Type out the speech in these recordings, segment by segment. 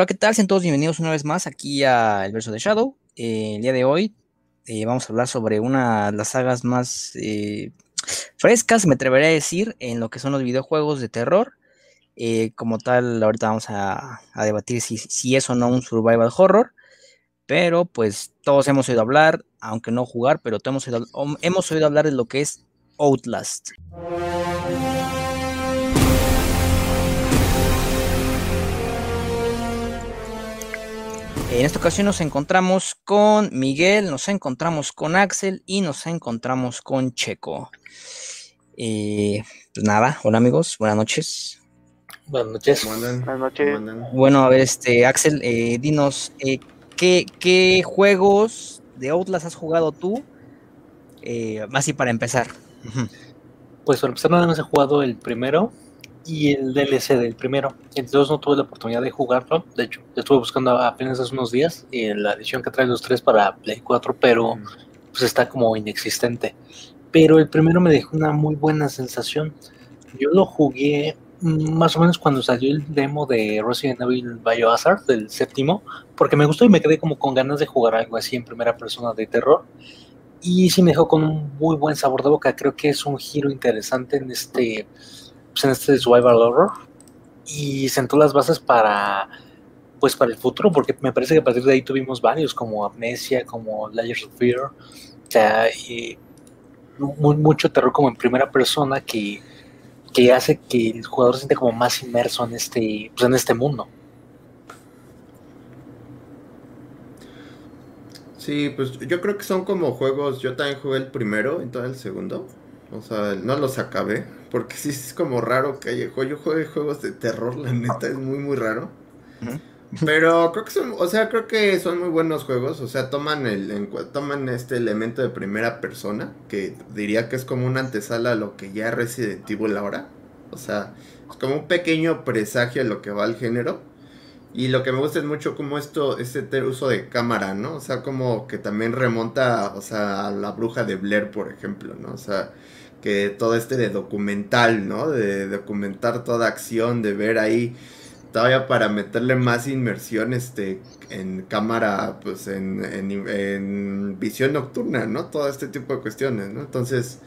Hola, ¿qué tal? Sean todos bienvenidos una vez más aquí a El Verso de Shadow. Eh, el día de hoy eh, vamos a hablar sobre una de las sagas más eh, frescas, me atrevería a decir, en lo que son los videojuegos de terror. como tal, ahorita vamos a, debatir si, si, es o no un survival horror. Pero pues todos hemos oído hablar, aunque no jugar, pero hemos hemos oído hablar de lo que es Outlast. En esta ocasión nos encontramos con Miguel, nos encontramos con Axel y nos encontramos con Checo. Eh, pues nada, hola amigos, buenas noches. Buenas noches. Buenas noches. Bueno, a ver, este, Axel, eh, dinos, eh, ¿qué, juegos de Outlast has jugado tú? así para empezar. Pues para empezar nada más he jugado el primero, y el DLC del primero. Entonces no tuve la oportunidad de jugarlo. De hecho, estuve buscando apenas hace unos días en la edición que trae los tres para Play 4, pero pues está como inexistente. Pero el primero me dejó una muy buena sensación. Yo lo jugué mm, más o menos cuando salió el demo de Resident Evil Biohazard, del séptimo, porque me gustó y me quedé como con ganas de jugar algo así en primera persona de terror. Y sí me dejó con un muy buen sabor de boca. Creo que es un giro interesante en este pues, en este survival horror y sentó las bases para pues para el futuro porque me parece que a partir de ahí tuvimos varios como Amnesia como Layers of Fear o sea y mucho terror como en primera persona que, que hace que el jugador se siente como más inmerso en este pues en este mundo Sí, pues yo creo que son como juegos, yo también jugué el primero y todo el segundo. O sea, no los acabé. Porque sí es como raro que haya Yo juegos de terror, la neta, es muy, muy raro. Pero creo que son, o sea, creo que son muy buenos juegos. O sea, toman el, toman este elemento de primera persona, que diría que es como una antesala a lo que ya es Resident Evil ahora. O sea, es como un pequeño presagio a lo que va al género. Y lo que me gusta es mucho como esto, este uso de cámara, ¿no? O sea, como que también remonta, o sea, a la bruja de Blair, por ejemplo, ¿no? O sea, que todo este de documental, ¿no? De documentar toda acción, de ver ahí todavía para meterle más inmersión este en cámara, pues en, en, visión nocturna, ¿no? Todo este tipo de cuestiones, ¿no? Entonces,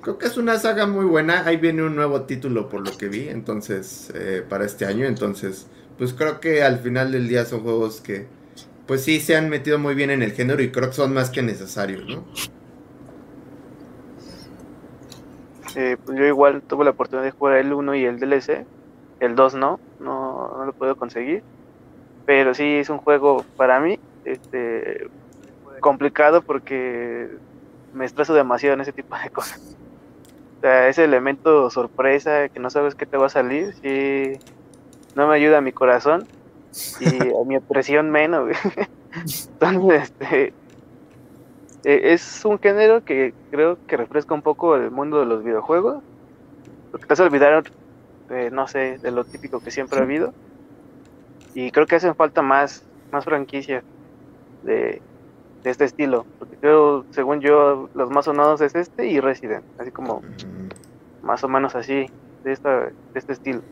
creo que es una saga muy buena. Ahí viene un nuevo título por lo que vi, entonces, eh, para este año. Entonces, pues creo que al final del día son juegos que, pues sí, se han metido muy bien en el género y creo que son más que necesarios, ¿no? Eh, pues yo igual tuve la oportunidad de jugar el 1 y el DLC. El 2 no, no, no lo puedo conseguir. Pero sí es un juego para mí este, complicado porque me estreso demasiado en ese tipo de cosas. O sea, ese elemento sorpresa que no sabes qué te va a salir, sí, no me ayuda a mi corazón y a mi presión menos. Entonces, este, eh, es un género que creo que refresca un poco el mundo de los videojuegos. Porque te has olvidado, no sé, de lo típico que siempre ha habido. Y creo que hacen falta más, más franquicias de, este estilo. Porque creo, según yo, los más sonados es este y Resident. Así como más o menos así, de, esta, de este estilo.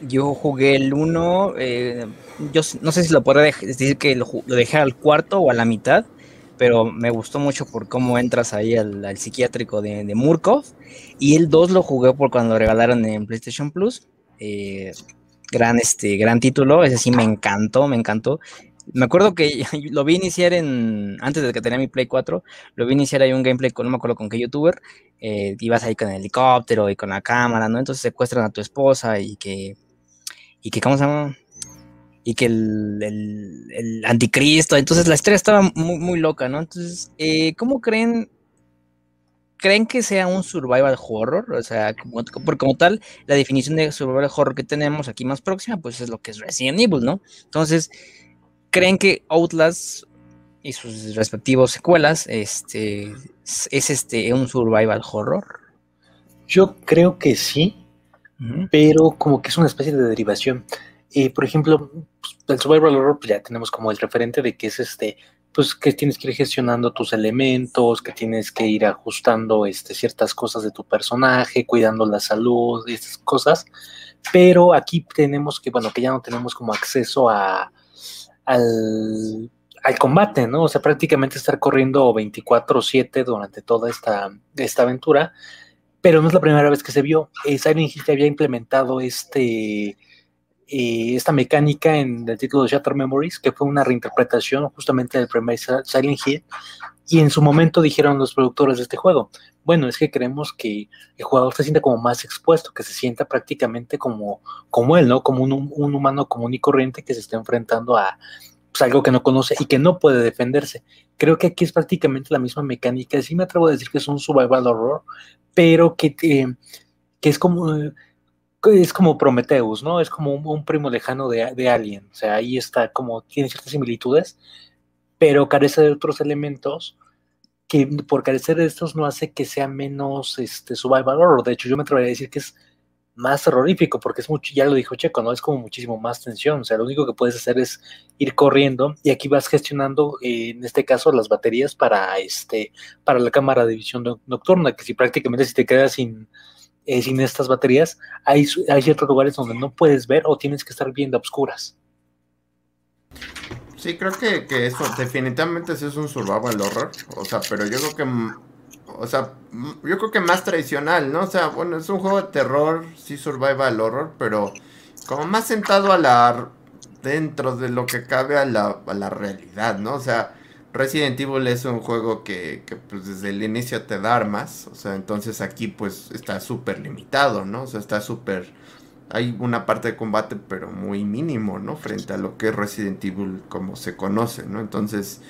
Yo jugué el 1, eh, yo no sé si lo puedo decir que lo, lo, dejé al cuarto o a la mitad, pero me gustó mucho por cómo entras ahí al, psiquiátrico de, de, Murkov. Y el 2 lo jugué por cuando lo regalaron en PlayStation Plus. Eh, gran, este, gran título, ese sí me encantó, me encantó. Me acuerdo que lo vi iniciar en, antes de que tenía mi Play 4, lo vi iniciar ahí un gameplay con, no me acuerdo con qué youtuber, eh, ibas ahí con el helicóptero y con la cámara, ¿no? Entonces secuestran a tu esposa y que, y que, ¿cómo se llama? Y que el, el, anticristo, entonces la historia estaba muy, muy loca, ¿no? Entonces, eh, ¿cómo creen? ¿Creen que sea un survival horror? O sea, como, por como tal, la definición de survival horror que tenemos aquí más próxima, pues es lo que es Resident Evil, ¿no? Entonces, ¿creen que Outlast y sus respectivos secuelas este, es este un survival horror? Yo creo que sí, pero como que es una especie de derivación. Eh, por ejemplo, pues, el survival horror pues ya tenemos como el referente de que es este, pues que tienes que ir gestionando tus elementos, que tienes que ir ajustando este, ciertas cosas de tu personaje, cuidando la salud estas cosas. pero aquí tenemos que, bueno, que ya no tenemos como acceso a, al, al combate, ¿no? O sea, prácticamente estar corriendo 24/7 durante toda esta, esta aventura, pero no es la primera vez que se vio. Eh, Silent Hill había implementado este, eh, esta mecánica en el título de Shattered Memories, que fue una reinterpretación justamente del primer Silent Hill, y en su momento dijeron los productores de este juego, bueno, es que queremos que el jugador se sienta como más expuesto, que se sienta prácticamente como, como él, ¿no? Como un, un humano común y corriente que se está enfrentando a pues, algo que no conoce y que no puede defenderse. Creo que aquí es prácticamente la misma mecánica. Sí me atrevo a decir que es un survival horror, pero que, que es como es como Prometheus, ¿no? Es como un, primo lejano de, de, Alien. O sea, ahí está como, tiene ciertas similitudes, pero carece de otros elementos que por carecer de estos no hace que sea menos este, survival horror. De hecho, yo me atrevería a decir que es más terrorífico, porque es mucho, ya lo dijo Checo, ¿no? Es como muchísimo más tensión. O sea, lo único que puedes hacer es ir corriendo y aquí vas gestionando, eh, en este caso, las baterías para este, para la cámara de visión nocturna, que si prácticamente si te quedas sin, eh, sin estas baterías, hay, hay ciertos lugares donde no puedes ver o tienes que estar viendo obscuras. Sí, creo que, que eso definitivamente sí es un survival horror. O sea, pero yo creo que. O sea, yo creo que más tradicional, ¿no? O sea, bueno, es un juego de terror, sí survival horror, pero como más sentado a la. dentro de lo que cabe a la, a la realidad, ¿no? O sea, Resident Evil es un juego que, pues desde el inicio te da armas. O sea, entonces aquí pues está súper limitado, ¿no? O sea, está súper hay una parte de combate, pero muy mínimo, ¿no? Frente a lo que es Resident Evil como se conoce, ¿no? Entonces,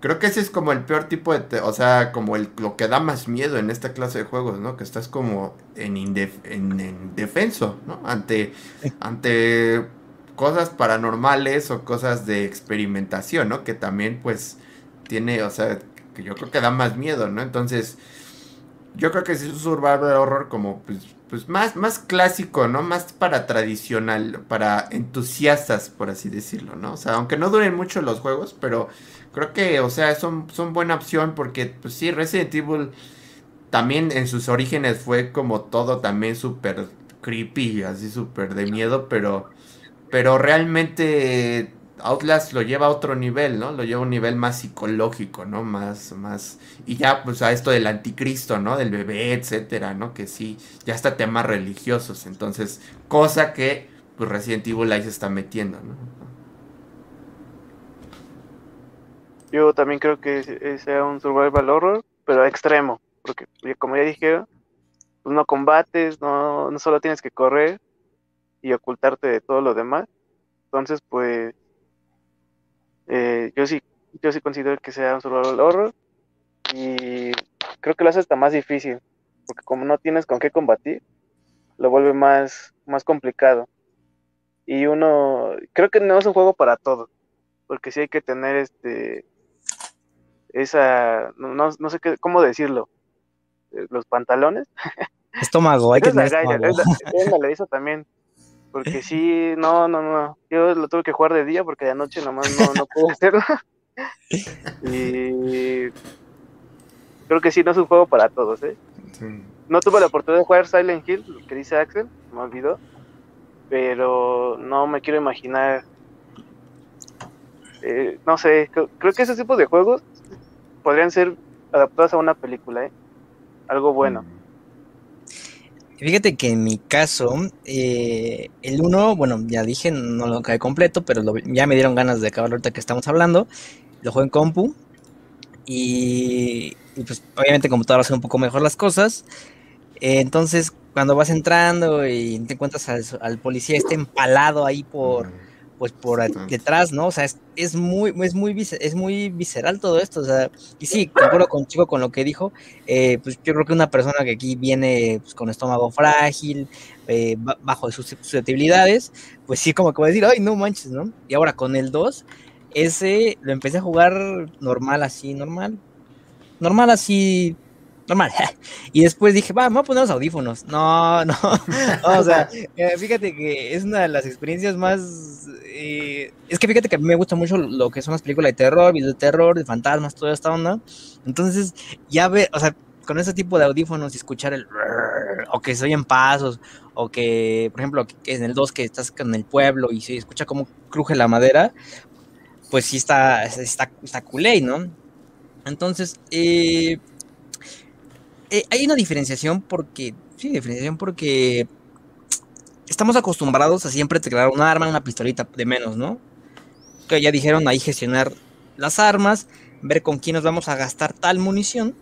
creo que ese es como el peor tipo de, o sea, como el, lo que da más miedo en esta clase de juegos, ¿no? Que estás como en, en, defenso, ¿no? Ante, ante cosas paranormales o cosas de experimentación, ¿no? Que también, pues, tiene, o sea, que yo creo que da más miedo, ¿no? Entonces, yo creo que es un survival horror como, pues, pues más, más clásico, ¿no? Más para tradicional, para entusiastas, por así decirlo, ¿no? O sea, aunque no duren mucho los juegos, pero creo que, o sea, son, son buena opción porque, pues sí, Resident Evil también en sus orígenes fue como todo también súper creepy, así súper de miedo, pero, pero realmente Outlast lo lleva a otro nivel, ¿no? Lo lleva a un nivel más psicológico, ¿no? Más, más. Y ya, pues a esto del anticristo, ¿no? Del bebé, etcétera, ¿no? Que sí, ya está temas religiosos. Entonces, cosa que, pues Resident Evil ahí se está metiendo, ¿no? Yo también creo que sea un survival horror, pero extremo. Porque, como ya dije, pues no combates, no, no solo tienes que correr y ocultarte de todo lo demás. Entonces, pues eh, yo sí, yo sí considero que sea un survival horror y creo que lo hace hasta más difícil, porque como no tienes con qué combatir, lo vuelve más, más complicado. Y uno, creo que no es un juego para todo, porque sí hay que tener este, esa, no, no sé qué, cómo decirlo, eh, los pantalones. Estómago, hay que tener estómago. eso también porque sí, no, no, no. Yo lo tuve que jugar de día porque de noche nomás no, no puedo hacerlo. y creo que sí, no es un juego para todos, ¿eh? No tuve la oportunidad de jugar Silent Hill, lo que dice Axel, me olvidó. Pero no me quiero imaginar. Eh, no sé, creo que esos tipos de juegos podrían ser adaptados a una película, ¿eh? Algo bueno. Mm. Fíjate que en mi caso, eh, el 1, bueno, ya dije, no lo acabé completo, pero ya me dieron ganas de acabar ahorita que estamos hablando. Lo juego en compu. Y, pues obviamente computadora hace un poco mejor las cosas. Entonces, cuando vas entrando y te encuentras al, al policía este empalado ahí por pues por detrás, ¿no? O sea, es, muy, es muy, es muy visceral todo esto, o sea, y sí, concuerdo contigo con lo que dijo, eh, pues yo creo que una persona que aquí viene pues, con estómago frágil, eh, bajo de sus susceptibilidades, pues sí, como que va a decir, ay, no manches, ¿no? Y ahora con el 2, ese lo empecé a jugar normal, así, normal, normal, así, normal. y después dije, va, vamos a poner los audífonos. No, no. o sea, eh, fíjate que es una de las experiencias más. Eh, es que fíjate que a mí me gusta mucho lo que son las películas de terror, videos de terror, de fantasmas, toda esta onda. Entonces, ya ve, o sea, con ese tipo de audífonos y escuchar el o que se oyen pasos, o que, por ejemplo, que en el 2 que estás en el pueblo y se escucha cómo cruje la madera, pues sí está, está, está culé, ¿no? Entonces, eh, eh, hay una diferenciación porque, sí, diferenciación porque estamos acostumbrados a siempre crear un arma, una pistolita de menos, ¿no? Que ya dijeron ahí gestionar las armas, ver con quién nos vamos a gastar tal munición.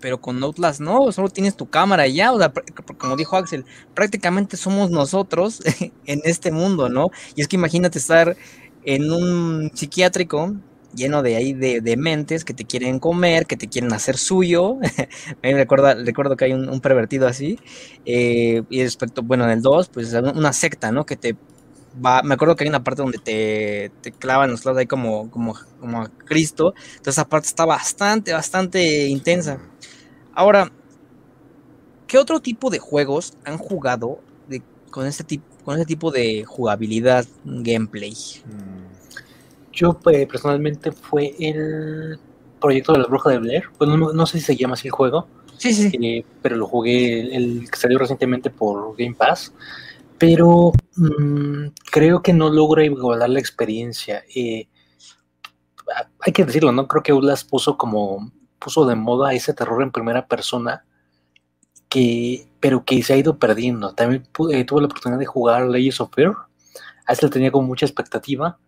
Pero con Outlast no, solo tienes tu cámara y ya, o sea, como dijo Axel, prácticamente somos nosotros en este mundo, ¿no? Y es que imagínate estar en un psiquiátrico lleno de ahí de, mentes que te quieren comer, que te quieren hacer suyo. me recuerda, recuerdo que hay un, pervertido así. Eh, y respecto, bueno, en el 2, pues una secta, ¿no? Que te va, me acuerdo que hay una parte donde te, te clavan los lados ahí como, como, como a Cristo. Entonces esa parte está bastante, bastante intensa. Ahora, ¿qué otro tipo de juegos han jugado con, este tipo, con este tipo de jugabilidad, gameplay? Mm. Yo pues, personalmente fue el proyecto de la bruja de Blair. Pues no, sé si se llama así el juego. Sí, sí. Eh, pero lo jugué, el, que salió recientemente por Game Pass. Pero mm, creo que no logra igualar la experiencia. Eh, hay que decirlo, ¿no? Creo que Ulas puso como puso de moda ese terror en primera persona que pero que se ha ido perdiendo. También eh, tuve la oportunidad de jugar Legends of Fear. A ese le tenía con mucha expectativa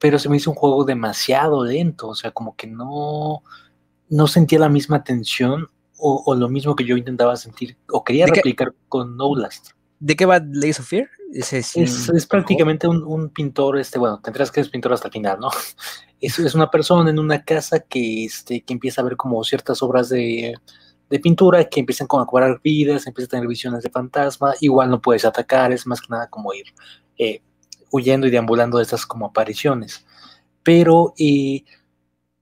pero se me hizo un juego demasiado lento, o sea, como que no, no sentía la misma tensión o, lo mismo que yo intentaba sentir o quería replicar con No Last. ¿De qué va Lace of Fear? es, prácticamente un, pintor, este, bueno, tendrás que ser pintor hasta el final, ¿no? Es, es una persona en una casa que, este, que empieza a ver como ciertas obras de, de pintura que empiezan como a cobrar vidas, empieza a tener visiones de fantasma, igual no puedes atacar, es más que nada como ir eh, huyendo y deambulando de estas como apariciones. Pero eh,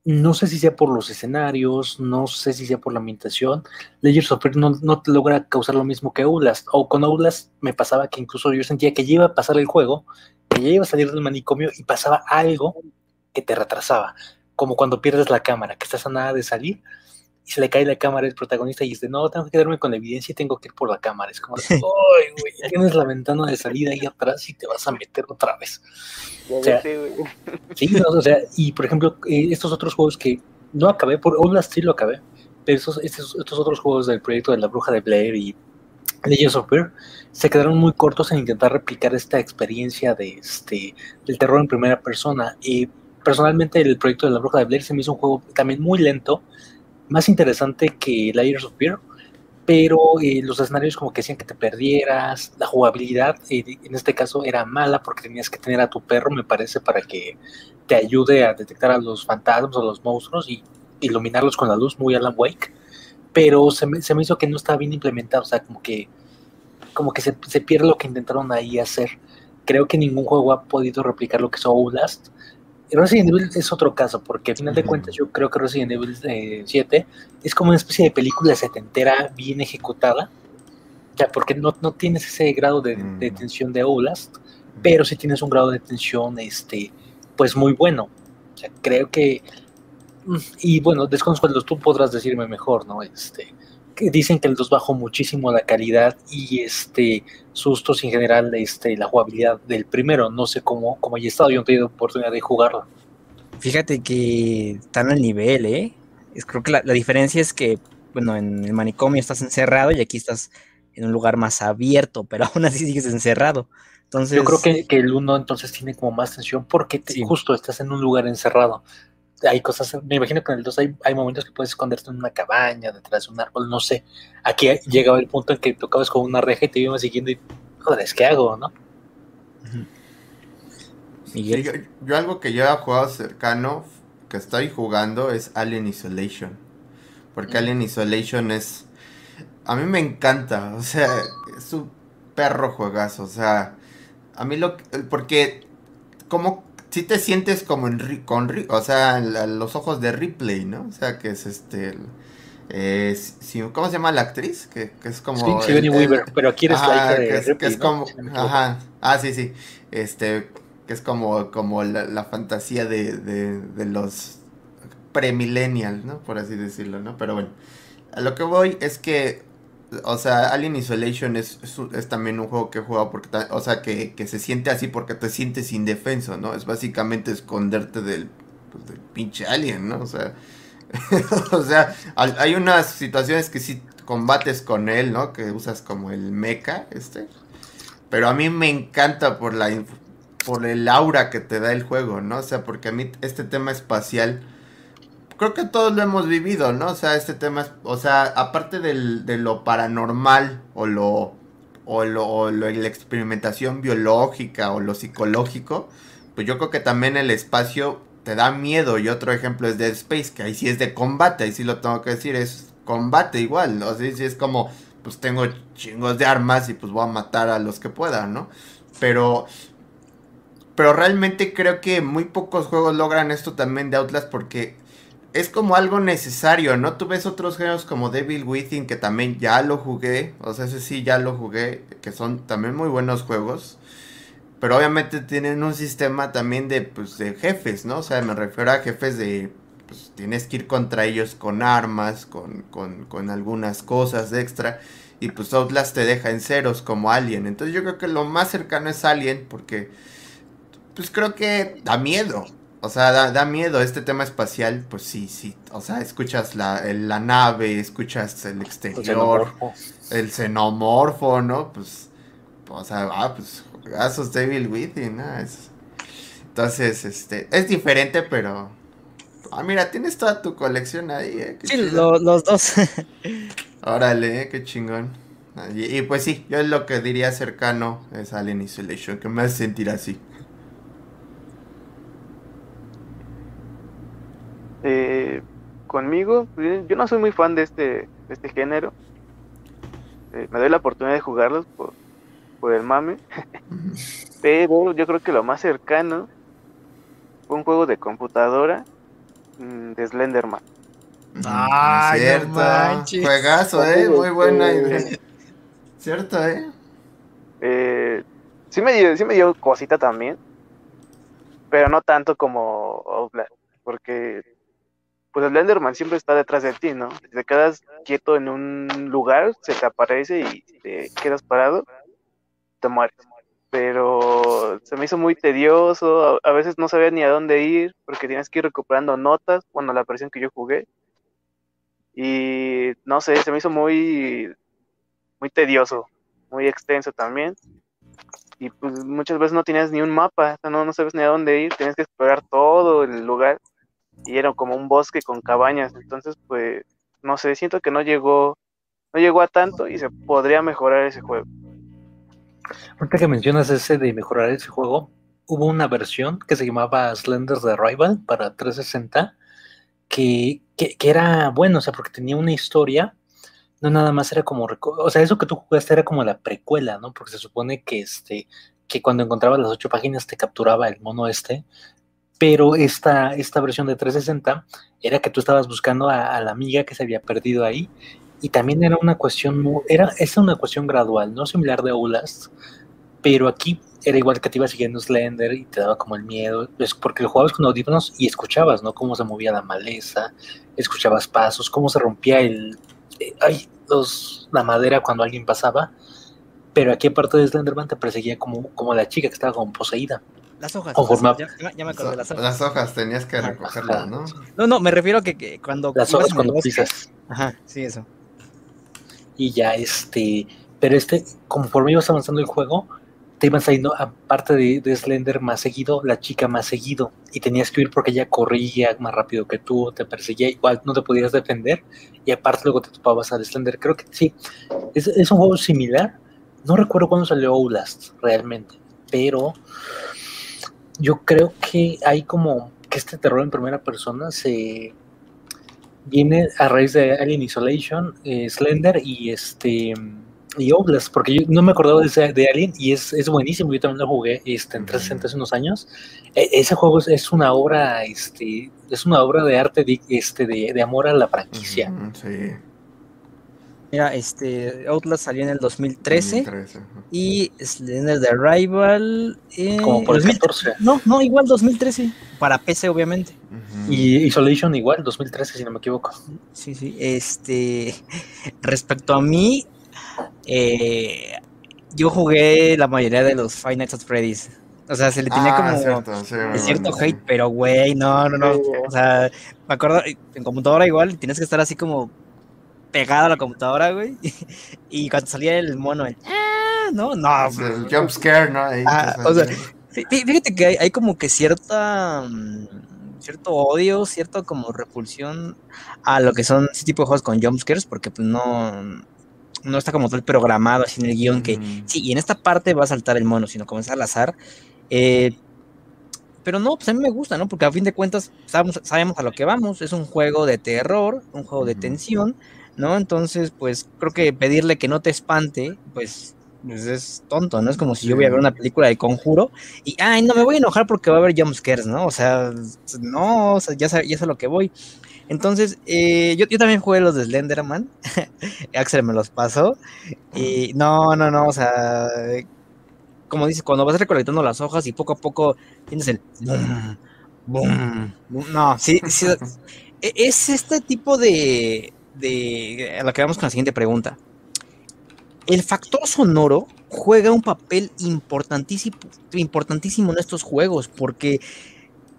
no sé si sea por los escenarios, no sé si sea por la ambientación. Layers of Fear no, no logra causar lo mismo que Outlast. O con Outlast me pasaba que incluso yo sentía que ya iba a pasar el juego, que ya iba a salir del manicomio y pasaba algo que te retrasaba. Como cuando pierdes la cámara, que estás a nada de salir y se le cae la cámara al protagonista y dice, no, tengo que quedarme con la evidencia y tengo que ir por la cámara. Es como, ¡ay, güey! Tienes la ventana de salida ahí atrás y te vas a meter otra vez. O sea, sí, o sea, y por ejemplo, eh, estos otros juegos que no acabé, por Outlast sí lo acabé, pero estos, estos, otros juegos del proyecto de la bruja de Blair y Legends of Fear se quedaron muy cortos en intentar replicar esta experiencia de este del terror en primera persona. Y personalmente el proyecto de la bruja de Blair se me hizo un juego también muy lento, más interesante que Layers of Fear, pero eh, los escenarios como que hacían que te perdieras, la jugabilidad eh, en este caso era mala porque tenías que tener a tu perro, me parece, para que te ayude a detectar a los fantasmas o los monstruos y iluminarlos con la luz, muy Alan Wake, pero se me, se me hizo que no estaba bien implementado, o sea, como que, como que se, se pierde lo que intentaron ahí hacer. Creo que ningún juego ha podido replicar lo que es Outlast, Resident Evil es otro caso, porque al final de cuentas yo creo que Resident Evil 7 eh, es como una especie de película setentera bien ejecutada, ya porque no, no tienes ese grado de, de, tensión de Outlast, pero sí tienes un grado de tensión este, pues muy bueno. O sea, creo que... Mm, y bueno, desconsuelos, tú podrás decirme mejor, ¿no? Este, dicen que el 2 bajó muchísimo la calidad y este sustos en general este la jugabilidad del primero. No sé cómo cómo haya estado yo no he tenido oportunidad de jugarlo. Fíjate que están al nivel eh es, creo que la, diferencia es que bueno en el manicomio estás encerrado y aquí estás en un lugar más abierto pero aún así sigues encerrado. Entonces yo creo que, el 1 entonces tiene como más tensión porque justo estás en un lugar encerrado hay cosas, me imagino que en el 2 hay, hay, momentos que puedes esconderte en una cabaña, detrás de un árbol, no sé. Aquí llegaba el punto en que tocabas con una reja y te iba siguiendo y, joder, ¿qué hago, no? yo, algo que ya he jugado cercano, que estoy jugando, es Alien Isolation. Porque mm. Alien Isolation es... A mí me encanta, o sea, es un perro juegazo, o sea, a mí lo... Porque como si te sientes como en con o sea, en los ojos de Ripley, ¿no? O sea, que es este eh, ¿cómo se llama la actriz? Que, es como sí, Weaver, pero aquí eres la hija de Ripley, que es como ajá, ah, sí, sí. Este que es como como la, fantasía de, de, de los premillennials, ¿no? Por así decirlo, ¿no? Pero bueno, a lo que voy es que o sea, Alien Isolation es, es, también un juego que he jugado porque, o sea, que, que se siente así porque te sientes indefenso, ¿no? Es básicamente esconderte del, pues, del pinche alien, ¿no? O sea, o sea, hay unas situaciones que sí combates con él, ¿no? Que usas como el mecha, este. Pero a mí me encanta por la por el aura que te da el juego, ¿no? O sea, porque a mí este tema espacial creo que todos lo hemos vivido, ¿no? O sea, este tema es, o sea, aparte del, de lo paranormal o lo o lo, o lo- la experimentación biológica o lo psicológico, pues yo creo que también el espacio te da miedo y otro ejemplo es Dead Space, que ahí sí es de combate, ahí sí lo tengo que decir, es combate igual, ¿no? Así sí es como pues tengo chingos de armas y pues voy a matar a los que pueda, ¿no? Pero pero realmente creo que muy pocos juegos logran esto también de Outlast porque es como algo necesario, ¿no? Tú ves otros juegos como Devil Within que también ya lo jugué, o sea, ese sí ya lo jugué, que son también muy buenos juegos. Pero obviamente tienen un sistema también de, pues, de jefes, ¿no? O sea, me refiero a jefes de, pues tienes que ir contra ellos con armas, con, con, con algunas cosas extra. Y pues Outlast te deja en ceros como Alien. Entonces yo creo que lo más cercano es Alien porque, pues creo que da miedo. O sea, da, da miedo este tema espacial, pues sí, sí. O sea, escuchas la, el- la nave, escuchas el El exterior, xenomorfo. el xenomorfo, ¿no? Pues, o sea, ah, pues, juegazos Devil Within, ¿no? Es- entonces, este, es diferente, pero... Ah, mira, tienes toda tu colección ahí, ¿eh? Sí, lo- los dos. Órale, eh, qué chingón. Ah, Y, y pues sí, yo lo que diría cercano es Alien Isolation, que me hace sentir así. Eh, conmigo, pues, yo no soy muy fan de este, de este género. Eh, me doy la oportunidad de jugarlos por, por el mame. Pero yo creo que lo más cercano fue un juego de computadora mm, de Slenderman. Ay, no cierto. Juegazo, eh, muy buena idea. Cierto, eh. Eh, sí, me dio, sí me dio cosita también, pero no tanto como Outlast, porque pues Slenderman siempre está detrás de ti, ¿no? Si te quedas quieto en un lugar, se te aparece y te quedas parado, te mueres. Pero se me hizo muy tedioso, a, veces no sabía ni a dónde ir, porque tienes que ir recuperando notas, bueno, la versión que yo jugué. Y no sé, se me hizo muy, muy tedioso, muy extenso también. Y pues muchas veces no tenías ni un mapa, no, no sabes ni a dónde ir, tienes que explorar todo el lugar. Y era como un bosque con cabañas, entonces pues, no sé, siento que no llegó, no llegó a tanto y se podría mejorar ese juego. Ahorita que mencionas ese de mejorar ese juego, hubo una versión que se llamaba Slender's Arrival para 360 que, que, que era bueno, o sea, porque tenía una historia, no nada más era como, o sea, eso que tú jugaste era como la precuela, ¿no? Porque se supone que este, que cuando encontrabas las ocho páginas te capturaba el mono este, pero esta, esta versión de 360 era que tú estabas buscando a, la amiga que se había perdido ahí y también era una cuestión, era, es una cuestión gradual, no similar de Outlast, pero aquí era igual que te iba siguiendo Slender y te daba como el miedo, es porque lo jugabas con audífonos y escuchabas, ¿no? Cómo se movía la maleza, escuchabas pasos, cómo se rompía el, eh, la madera cuando alguien pasaba, pero aquí aparte de Slenderman te perseguía como, como la chica que estaba como poseída. Las hojas. O forma- Ya, ya- ya me acordé de las hojas. Las hojas tenías que recogerlas, ¿no? No, no, me refiero a que, que cuando. Las hojas cuando bosque- pisas. Ajá, sí, eso. y ya este, pero este, conforme ibas avanzando el juego, te iban saliendo, aparte de, de Slender más seguido, la chica más seguido, y tenías que huir porque ella corría más rápido que tú, te perseguía, igual no te podías defender, y aparte luego te topabas al Slender, creo que sí, es, es un juego similar, no recuerdo cuándo salió Outlast realmente, pero yo creo que hay como que este terror en primera persona se viene a raíz de Alien Isolation, eh, Slender y este y Outlast, porque yo no me acordaba de, ese- de Alien y es, es buenísimo, yo también lo jugué este, en 360 hace unos años. E- ese juego es, es una obra, este, es una obra de arte de, este, de, de amor a la franquicia. Sí. Mira, este. Outlast salió en el 2013. 2013, ajá. Y Slender the Arrival. eh, Como por el 2000 14. No, no, igual 2013. Para PC, obviamente. Y Isolation igual, 2013 si no me equivoco. Sí, sí. Este. Respecto a mí, eh, yo jugué la mayoría de los Five Nights at Freddy's. O sea, se le tenía Ah, como cierto, sí, cierto bueno, hate, sí. pero güey, no, no, no. O sea, me acuerdo, en computadora igual, tienes que estar así como pegado a la computadora, güey. Y cuando salía el mono, el, ah, no, no. Sea, el jump scare, ¿no? Ahí, Ah, que o sea, Fíjate que hay, hay como que cierta mm, cierto odio, cierta como repulsión a lo que son ese tipo de juegos con jumpscares, porque pues no, no está como tal programado así en el guion que sí, y en esta parte va a saltar el mono, sino es al azar. Eh, pero no, pues a mí me gusta, ¿no? Porque a fin de cuentas sabemos, sabemos a lo que vamos. Es un juego de terror, un juego de tensión, ¿no? Entonces, pues creo que pedirle que no te espante, pues, pues es tonto, ¿no? Es como si yo voy a ver una película de conjuro y, ay, no me voy a enojar porque va a haber jumpscares, ¿no? O sea, no, o sea, ya sé, ya sé a lo que voy. Entonces, eh, yo, yo también jugué los de Slenderman. Axel me los pasó. Y no, no, no, o sea, como dice, cuando vas recolectando las hojas y poco a poco tienes el boom, boom, boom. No, sí, sí, e- es este tipo de, de a lo que vamos con la siguiente pregunta. El factor sonoro juega un papel importantísimo, importantísimo en estos juegos, porque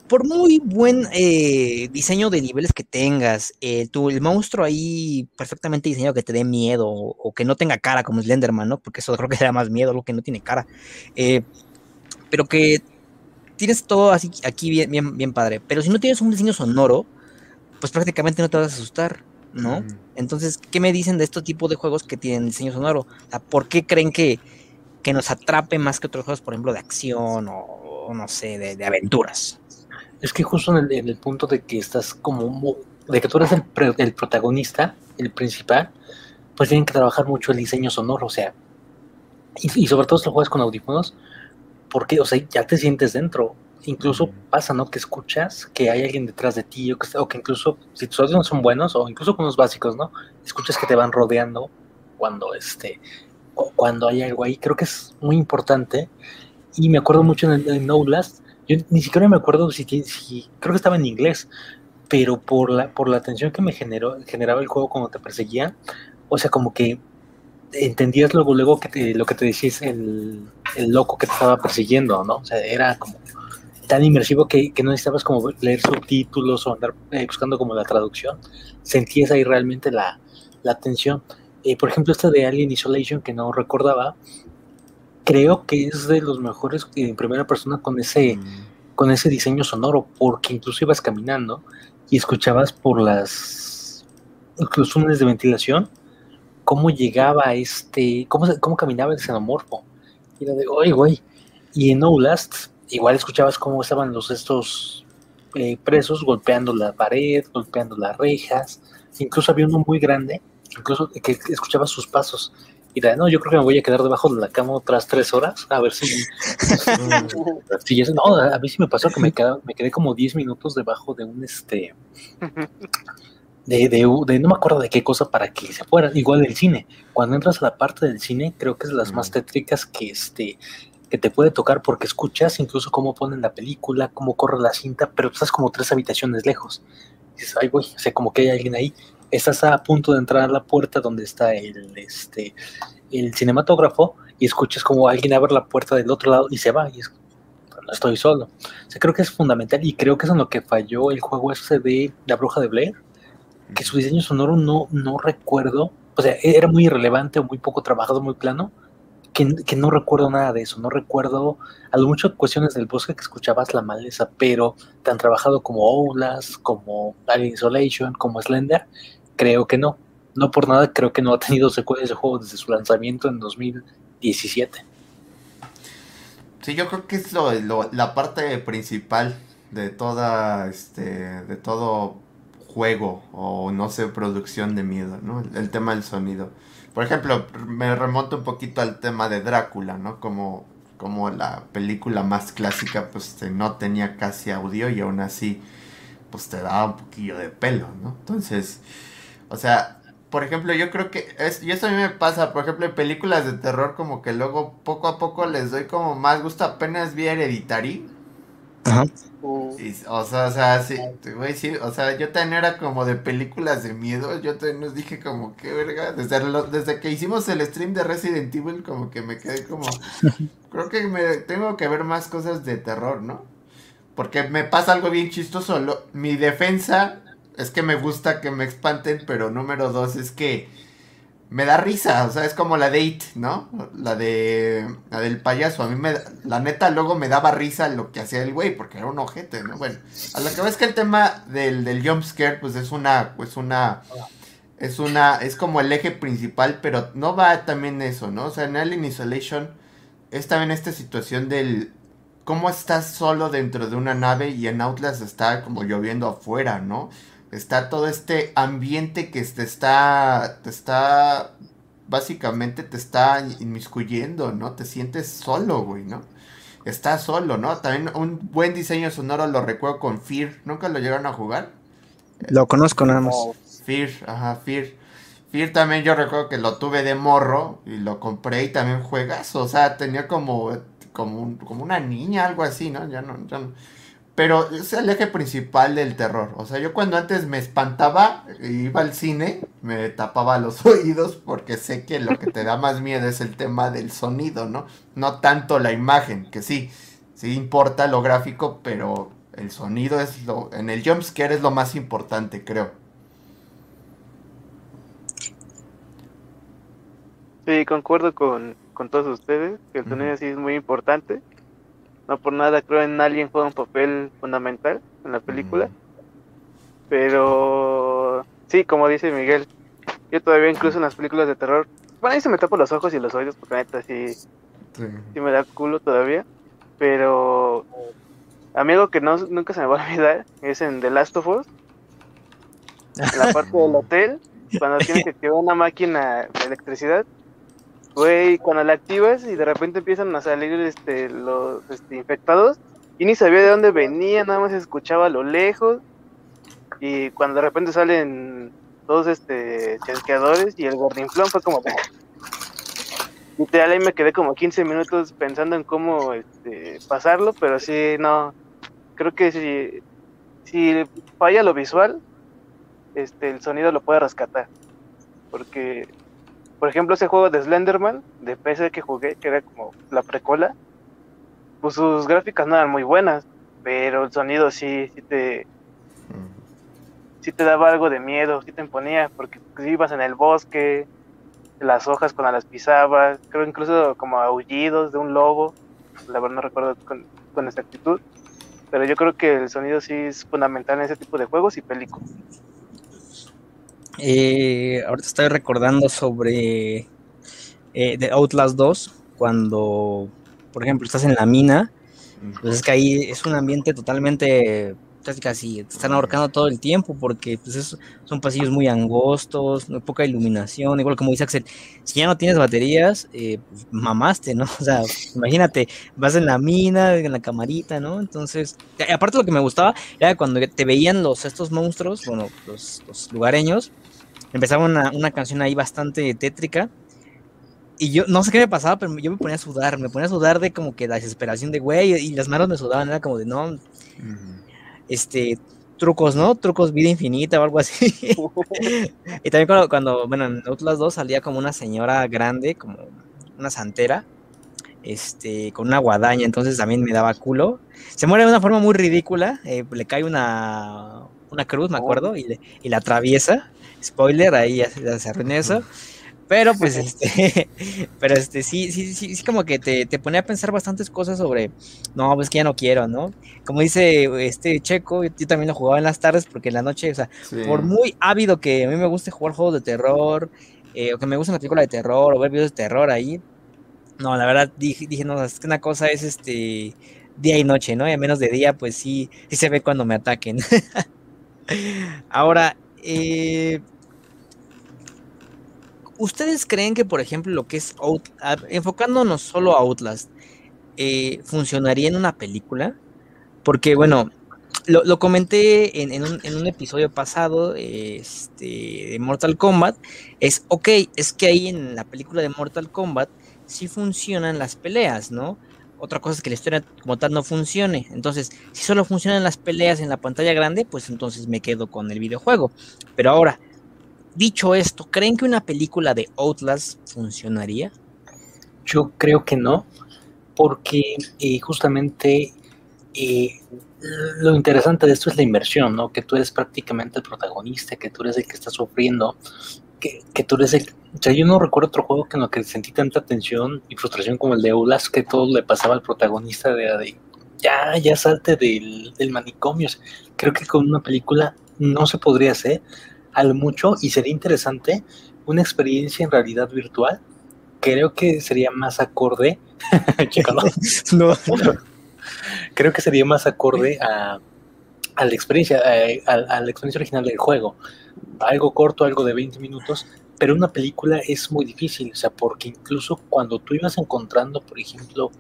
por muy buen eh, diseño de niveles que tengas, eh, el monstruo ahí perfectamente diseñado que te dé miedo o, que no tenga cara como Slenderman, ¿no? Porque eso creo que da más miedo, lo que no tiene cara. Eh, pero que tienes todo así aquí bien, bien padre. Pero si no tienes un diseño sonoro, pues prácticamente no te vas a asustar, ¿no? Entonces, ¿qué me dicen de este tipo de juegos que tienen diseño sonoro? O sea, ¿por qué creen que, que nos atrape más que otros juegos, por ejemplo, de acción o, o no sé, de, de aventuras? Es que justo en el, en el punto de que estás como, mo- de que tú eres el, pre- el protagonista, el principal, pues tienen que trabajar mucho el diseño sonoro, o sea, y, y sobre todo si lo juegas con audífonos, porque, o sea, ya te sientes dentro. Incluso pasa, ¿no? Que escuchas que hay alguien detrás de ti, o que, o que incluso, si tus audífonos son buenos, o incluso con los básicos, ¿no? Escuchas que te van rodeando cuando, este, cu- cuando hay algo ahí. Creo que es muy importante. Y me acuerdo mucho en, en No Last, yo ni siquiera me acuerdo si, si creo que estaba en inglés, pero por la, por la atención que me generó, generaba el juego cuando te perseguía, o sea, como que entendías luego, luego que te- lo que te decís el, el loco que te estaba persiguiendo, ¿no? O sea, era como tan inmersivo que, que no necesitabas como leer subtítulos o andar eh, buscando como la traducción. Sentías ahí realmente la, la atención. Eh, por ejemplo, esta de Alien Isolation que no recordaba, creo que es de los mejores en primera persona con ese Ujú. con ese diseño sonoro, porque incluso ibas caminando y escuchabas por las los túneles de ventilación cómo llegaba este, cómo, cómo caminaba el xenomorfo. Y era de, oye, güey. Y en Outlast, igual escuchabas cómo estaban los estos eh, presos golpeando la pared, golpeando las rejas. Incluso había uno muy grande, incluso que, escuchaba sus pasos. Y era, no, yo creo que me voy a quedar debajo de la cama otras tres horas, a ver si, eso- no, a mí sí me pasó que me quedé, me quedé como 10 minutos debajo de un este. De, de, de- no me acuerdo de qué cosa para que se fuera. Igual del cine. Cuando entras a la parte del cine, creo que es de las más tétricas que este que te puede tocar porque escuchas incluso cómo ponen la película, cómo corre la cinta, pero estás como tres habitaciones lejos. Dices, ay, güey, o sea, como que hay alguien ahí. Estás a punto de entrar a la puerta donde está el, este, el cinematógrafo y escuchas como alguien abre la puerta del otro lado y se va. Y es, no estoy solo. O creo que es fundamental y creo que es en lo que falló el juego ese de La Bruja de Blair, que su diseño sonoro no, no recuerdo, o sea, era muy irrelevante o muy poco trabajado, muy plano, que, no recuerdo nada de eso, no recuerdo a lo mucho cuestiones del bosque que escuchabas la maleza, pero tan trabajado como Outlast, como Alien Isolation, como Slender, creo que no. No por nada creo que no ha tenido secuelas de juego desde su lanzamiento en 2017. Sí, yo creo que es lo- la parte principal de toda, este, de todo juego o no sé, producción de miedo, ¿no? El, tema del sonido. Por ejemplo, me remonto un poquito al tema de Drácula, ¿no? Como, como la película más clásica, pues no tenía casi audio y aún así, pues te daba un poquillo de pelo, ¿no? Entonces, o sea, por ejemplo, yo creo que es, y eso a mí me pasa, por ejemplo, en películas de terror, como que luego poco a poco les doy como más gusto. Apenas vi Hereditary Ajá. O sea, o sea, sí, güey, sí, o sea, yo también era como de películas de miedo, yo también nos dije como, qué verga, desde, lo- desde que hicimos el stream de Resident Evil, como que me quedé como, creo que me tengo que ver más cosas de terror, ¿no? Porque me pasa algo bien chistoso, lo- mi defensa es que me gusta que me espanten, pero número dos es que me da risa, o sea, es como la date, ¿no? La de la del payaso, a mí me la neta luego me daba risa lo que hacía el güey porque era un ojete, ¿no? Bueno, a lo que ves que el tema del del jump scare pues es una pues una es una es como el eje principal, pero no va también eso, ¿no? O sea, en Alien Isolation es también esta situación del cómo estás solo dentro de una nave y en Outlast está como lloviendo afuera, ¿no? Está todo este ambiente que te está, te está, básicamente te está inmiscuyendo, ¿no? Te sientes solo, güey, ¿no? Estás solo, ¿no? También un buen diseño sonoro lo recuerdo con Fear. ¿Nunca lo llegaron a jugar? Lo conozco nada más. Fear, ajá, Fear. Fear también yo recuerdo que lo tuve de morro y lo compré y también juegas. O sea, tenía como, como, un- como una niña, algo así, ¿no? Ya no, ya no. Pero es el eje principal del terror. O sea, yo cuando antes me espantaba, iba al cine, me tapaba los oídos porque sé que lo que te da más miedo es el tema del sonido, ¿no? No tanto la imagen, que sí, sí importa lo gráfico, pero el sonido es lo, en el jumpscare es lo más importante, creo. Sí, concuerdo con, con todos ustedes, que el sonido sí es muy importante. No por nada creo en Alien juega un papel fundamental en la película. Pero sí, como dice Miguel, yo todavía incluso en las películas de terror, bueno, ahí se me tapo los ojos y los oídos porque neta sí, Sí. sí me da culo todavía. Pero a mí algo que no, nunca se me va a olvidar es en The Last of Us, en la parte del hotel, cuando tienes que activar una máquina de electricidad. Güey, cuando la activas y de repente empiezan a salir este, los este, infectados, y ni sabía de dónde venían, nada más escuchaba a lo lejos. Y cuando de repente salen todos este chasqueadores y el gordinflón fue como. Literal ahí me quedé como 15 minutos pensando en cómo este, pasarlo, pero sí, no. Creo que si, si falla lo visual, este, el sonido lo puede rescatar. Porque, por ejemplo, ese juego de Slenderman, de PC que jugué, que era como la precola, pues sus gráficas no eran muy buenas, pero el sonido sí, te, sí te daba algo de miedo, sí te imponía, porque pues, ibas en el bosque, las hojas cuando las pisabas, creo incluso como aullidos de un lobo, la verdad no recuerdo con, con exactitud, pero yo creo que el sonido sí es fundamental en ese tipo de juegos y películas. Eh, ahorita estoy recordando sobre eh, The Outlast 2, cuando, por ejemplo, estás en la mina, pues es que ahí es un ambiente totalmente, casi casi, te están ahorcando todo el tiempo, porque pues es- son pasillos muy angostos, muy poca iluminación, igual como dice Axel, si ya no tienes baterías, eh, pues, mamaste, ¿no? O sea, imagínate, vas en la mina, en la camarita, ¿no? Entonces, aparte lo que me gustaba era cuando te veían los, estos monstruos, bueno, los, los lugareños, empezaba una, una canción ahí bastante tétrica. Y yo no sé qué me pasaba, pero yo me ponía a sudar, me ponía a sudar de como que la desesperación de güey, y las manos me sudaban, era como de no, este, trucos, ¿no? Trucos vida infinita o algo así. y también cuando, cuando, bueno, en Outlast 2 salía como una señora grande, como una santera, este, con una guadaña, entonces también me daba culo. Se muere de una forma muy ridícula, eh, le cae una, una cruz, me acuerdo, y, le- y la atraviesa. Spoiler, ahí ya, se- arruinó eso. Pero pues este, pero este, sí, sí, sí, sí, como que te, te pone a pensar bastantes cosas sobre, no, pues que ya no quiero, ¿no? Como dice este Checo, yo también lo jugaba en las tardes porque en la noche, o sea, Sí. por muy ávido que a mí me guste jugar juegos de terror, eh, o que me guste una película de terror, o ver videos de terror ahí, no, la verdad dije, dije, no, es que una cosa es este día y noche, ¿no? Y a menos de día, pues sí, sí se ve cuando me ataquen. Ahora, eh, ¿ustedes creen que, por ejemplo, lo que es Out- enfocándonos solo a Outlast, eh, funcionaría en una película? Porque, bueno, lo, comenté en, en un, en un episodio pasado este, de Mortal Kombat. Es, ok, es que ahí en la película de Mortal Kombat sí funcionan las peleas, ¿no? Otra cosa es que la historia como tal no funcione. Entonces, si solo funcionan las peleas en la pantalla grande, pues entonces me quedo con el videojuego. Pero ahora, dicho esto, ¿creen que una película de Outlast funcionaría? Yo creo que no, porque eh, justamente eh, lo interesante de esto es la inversión, ¿no? Que tú eres prácticamente el protagonista, que tú eres el que está sufriendo, que, que tú eres el... O sea, yo no recuerdo otro juego que en lo que sentí tanta tensión y frustración como el de Outlast, que todo le pasaba al protagonista de, de ya, ya salte del, del manicomio. O sea, creo que con una película no se podría hacer al mucho y sería interesante una experiencia en realidad virtual. Creo que sería más acorde. Chécalo. No, creo que sería más acorde a, a la experiencia, a, a- a la experiencia original del juego. Algo corto, algo de 20 minutos, pero una película es muy difícil, o sea, porque incluso cuando tú ibas encontrando, por ejemplo,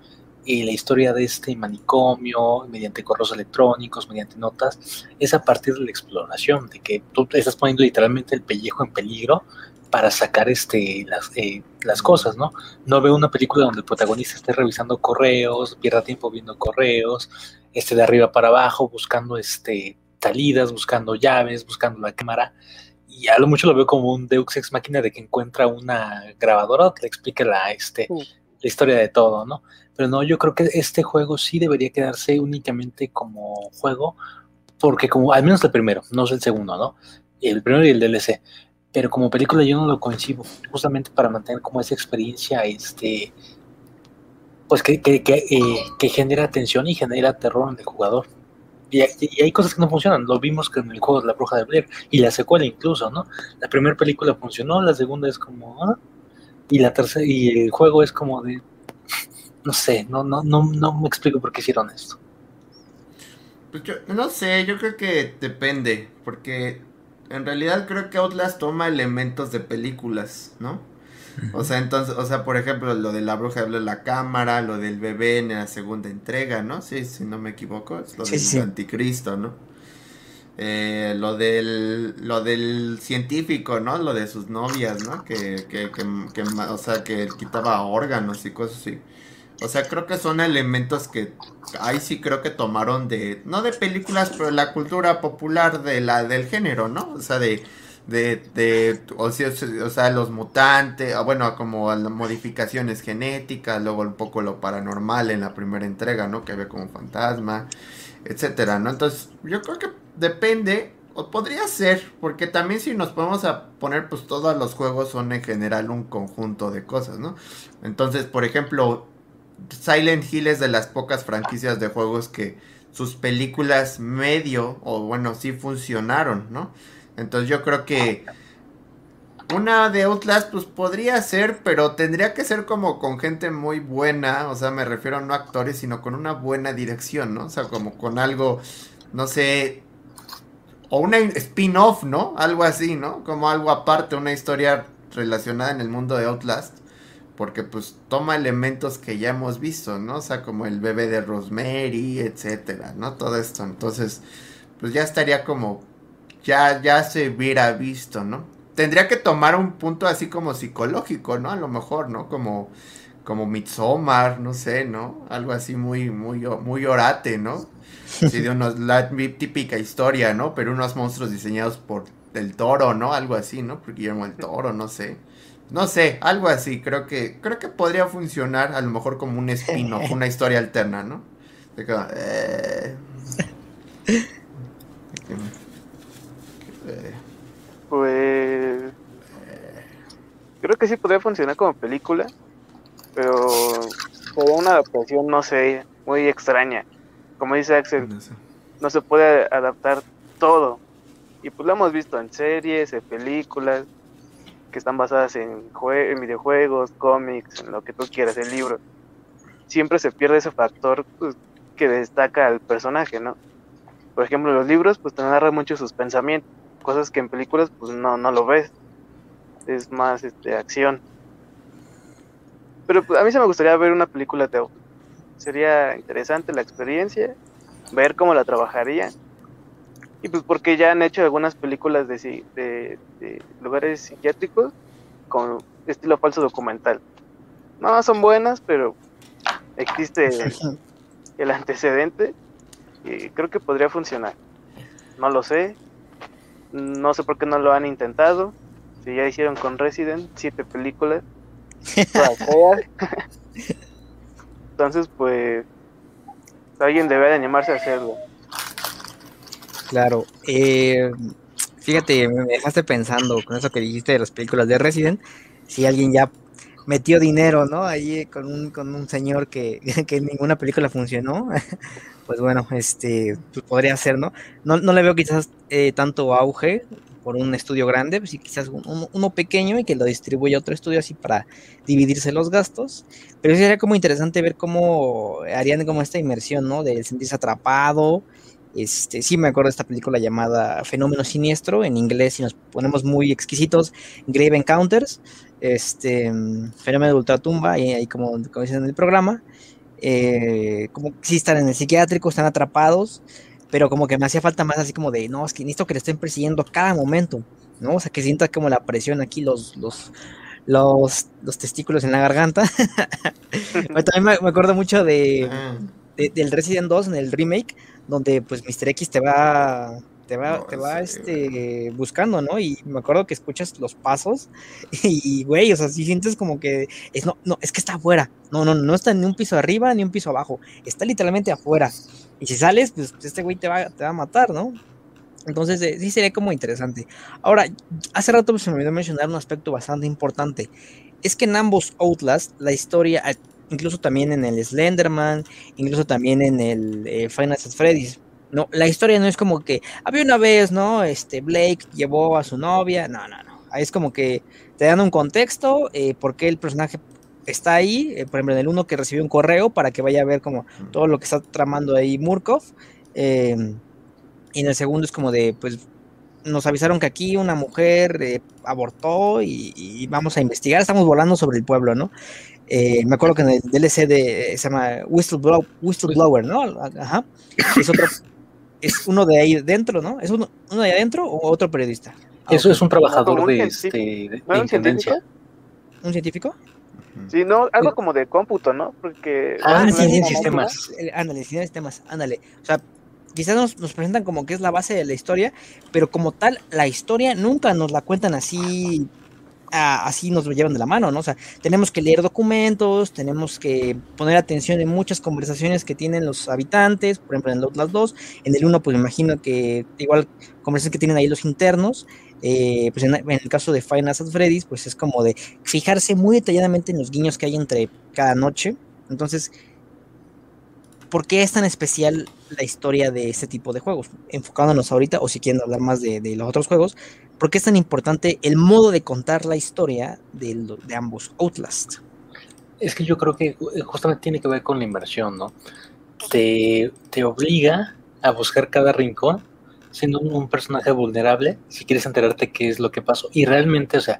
eh, la historia de este manicomio, mediante correos electrónicos, mediante notas, es a partir de la exploración, de que tú estás poniendo literalmente el pellejo en peligro para sacar este, las, eh, las cosas, ¿no? No veo una película donde el protagonista esté revisando correos, pierda tiempo viendo correos, esté de arriba para abajo, buscando este, salidas, buscando llaves, buscando la cámara. Y a lo mucho lo veo como un Deux Ex Máquina de que encuentra una grabadora que le explique la, este, la historia de todo, ¿no? Pero no, yo creo que este juego sí debería quedarse únicamente como juego, porque como, al menos el primero, no es el segundo, ¿no? El primero y el DLC. Pero como película yo no lo coincido, justamente para mantener como esa experiencia, este, pues que, que, que, eh, que genera tensión y genera terror en el jugador. Y, y hay cosas que no funcionan, lo vimos que en el juego de la bruja de Blair y la secuela incluso, ¿no? La primera película funcionó, la segunda es como, ah, y la tercera, y el juego es como de, no sé, no, no, no, no me explico por qué hicieron esto. Pues yo no sé, yo creo que depende, porque en realidad creo que Outlast toma elementos de películas, ¿no? O sea, entonces, o sea, por ejemplo, lo de la bruja de la cámara, lo del bebé en la segunda entrega, ¿no? Sí, si no me equivoco, es lo Sí, del sí. anticristo, ¿no? Eh, lo del lo del científico, ¿no? Lo de sus novias, ¿no? Que, que, que, o sea, que quitaba órganos y cosas así. O sea, creo que son elementos que ahí sí creo que tomaron de, no de películas, pero la cultura popular de la, del género, ¿no? O sea, de, de, de o sea, o sea, los mutantes, ah, bueno, como las modificaciones genéticas, luego un poco lo paranormal en la primera entrega, ¿no? Que había como fantasma, etcétera, ¿no? Entonces, yo creo que depende, o podría ser, porque también si nos podemos a poner, pues todos los juegos son en general un conjunto de cosas, ¿no? Entonces, por ejemplo, Silent Hill es de las pocas franquicias de juegos que sus películas medio, o bueno, sí funcionaron, ¿no? Entonces yo creo que una de Outlast, pues podría ser, pero tendría que ser como con gente muy buena, o sea, me refiero no a actores, sino con una buena dirección, ¿no? O sea, como con algo, no sé, o una spin-off, ¿no? Algo así, ¿no? Como algo aparte, una historia relacionada en el mundo de Outlast porque pues toma elementos que ya hemos visto, ¿no? O sea, como el bebé de Rosemary, etcétera, ¿no? Todo esto. Entonces, pues ya estaría como ya ya se hubiera visto, ¿no? Tendría que tomar un punto así como psicológico, ¿no? A lo mejor, ¿no? Como como Midsommar, no sé, ¿no? Algo así muy muy muy orate, ¿no? Sí, de unos la típica historia, ¿no? Pero unos monstruos diseñados por el Toro, ¿no? Algo así, ¿no? Por Guillermo el Toro, no sé. No sé, algo así, creo que creo que podría funcionar a lo mejor como un spin-off, una historia alterna, ¿no? De que, eh, Pues. Creo que sí podría funcionar como película. Pero. Sería una adaptación, no sé, muy extraña. Como dice Axel, no sé. no se puede adaptar todo. Y pues lo hemos visto en series, en películas, que están basadas en, jue- videojuegos, cómics, en lo que tú quieras, en libros. Siempre se pierde ese factor pues, que destaca al personaje, ¿no? Por ejemplo, los libros pues te narran mucho sus pensamientos, cosas que en películas pues no, no lo ves. Es más este acción. Pero pues, a mí se me gustaría ver una película de. Sería interesante la experiencia, ver cómo la trabajaría. Y pues porque ya han hecho algunas películas de, de, de lugares psiquiátricos con estilo falso documental. No, son buenas, pero existe el antecedente y creo que podría funcionar. No lo sé. No sé por qué no lo han intentado. Si ya hicieron con Resident siete películas. Entonces, pues alguien debe de animarse a hacerlo. Claro. Eh, fíjate, me dejaste pensando con eso que dijiste de las películas de Resident. Si alguien ya metió dinero, ¿no? Ahí con un, con un señor que, que ninguna película funcionó. pues bueno, este, pues podría ser, ¿no? No, no le veo quizás eh, tanto auge por un estudio grande, pues sí, quizás uno pequeño y que lo distribuya otro estudio así para dividirse los gastos. Pero sería como interesante ver cómo harían como esta inmersión, ¿no? De sentirse atrapado. Este, sí me acuerdo de esta película llamada Fenómeno Siniestro, en inglés, si nos ponemos muy exquisitos, Grave Encounters, este, Fenómeno de Ultratumba, y ahí como, como dicen en el programa, eh, como si están en el psiquiátrico, están atrapados, pero como que me hacía falta más así como de, no, es que necesito que le estén persiguiendo a cada momento, ¿no? O sea, que sienta como la presión aquí, los, los, los, los testículos en la garganta. también me, acuerdo mucho de, de, del Resident 2 en el remake, donde pues Mr. X te va te va, te va este, buscando, ¿no? Y me acuerdo que escuchas los pasos y, güey, o sea, si sientes como que es, no, no, es que está afuera. No, no, no está ni un piso arriba ni un piso abajo. Está literalmente afuera. Y si sales, pues este güey te va, te va a matar, ¿no? Entonces, eh, sí sería como interesante. Ahora, hace rato se me olvidó mencionar un aspecto bastante importante. Es que en ambos Outlast, la historia, incluso también en el Slenderman, incluso también en el eh, Final Fantasy Freddy's, no, la historia no es como que había una vez, ¿no? Este Blake llevó a su novia. No, no, no. Es como que te dan un contexto, eh, por qué el personaje está ahí. Eh, por ejemplo, en el uno que recibió un correo para que vaya a ver como todo lo que está tramando ahí Murkov. Em, y en el segundo es como de, pues, nos avisaron que aquí una mujer eh, abortó y, vamos a investigar. Estamos volando sobre el pueblo, ¿no? Me acuerdo que en el DLC de, se llama Whistleblower, ¿no? Ajá. Es otro, es uno de ahí dentro, ¿no? ¿Es uno, uno de ahí adentro o otro periodista? Ah, Eso es un trabajador de, este, de, ¿Un intendencia. ¿Un científico? Sí, no, algo como de cómputo, ¿no? Porque. Ah, sí, sí, sistemas. Ándale, sí, sistemas, ándale. O sea, quizás nos, nos, presentan como que es la base de la historia, pero como tal, la historia nunca nos la cuentan así así nos llevan de la mano, ¿no? O sea, tenemos que leer documentos, tenemos que poner atención en muchas conversaciones que tienen los habitantes, por ejemplo en el Outlast 2, en el 1 pues me imagino que igual conversaciones que tienen ahí los internos, eh, pues en, el caso de Final Fantasy Freddy's pues es como de fijarse muy detalladamente en los guiños que hay entre cada noche, entonces ¿por qué es tan especial la historia de este tipo de juegos? Enfocándonos ahorita, o si quieren hablar más de los otros juegos, ¿Por qué es tan importante el modo de contar la historia de, ambos Outlast? Es que yo creo que eh, justamente tiene que ver con la inversión, ¿no? Te, te obliga a buscar cada rincón siendo un, personaje vulnerable si quieres enterarte qué es lo que pasó. Y realmente, o sea,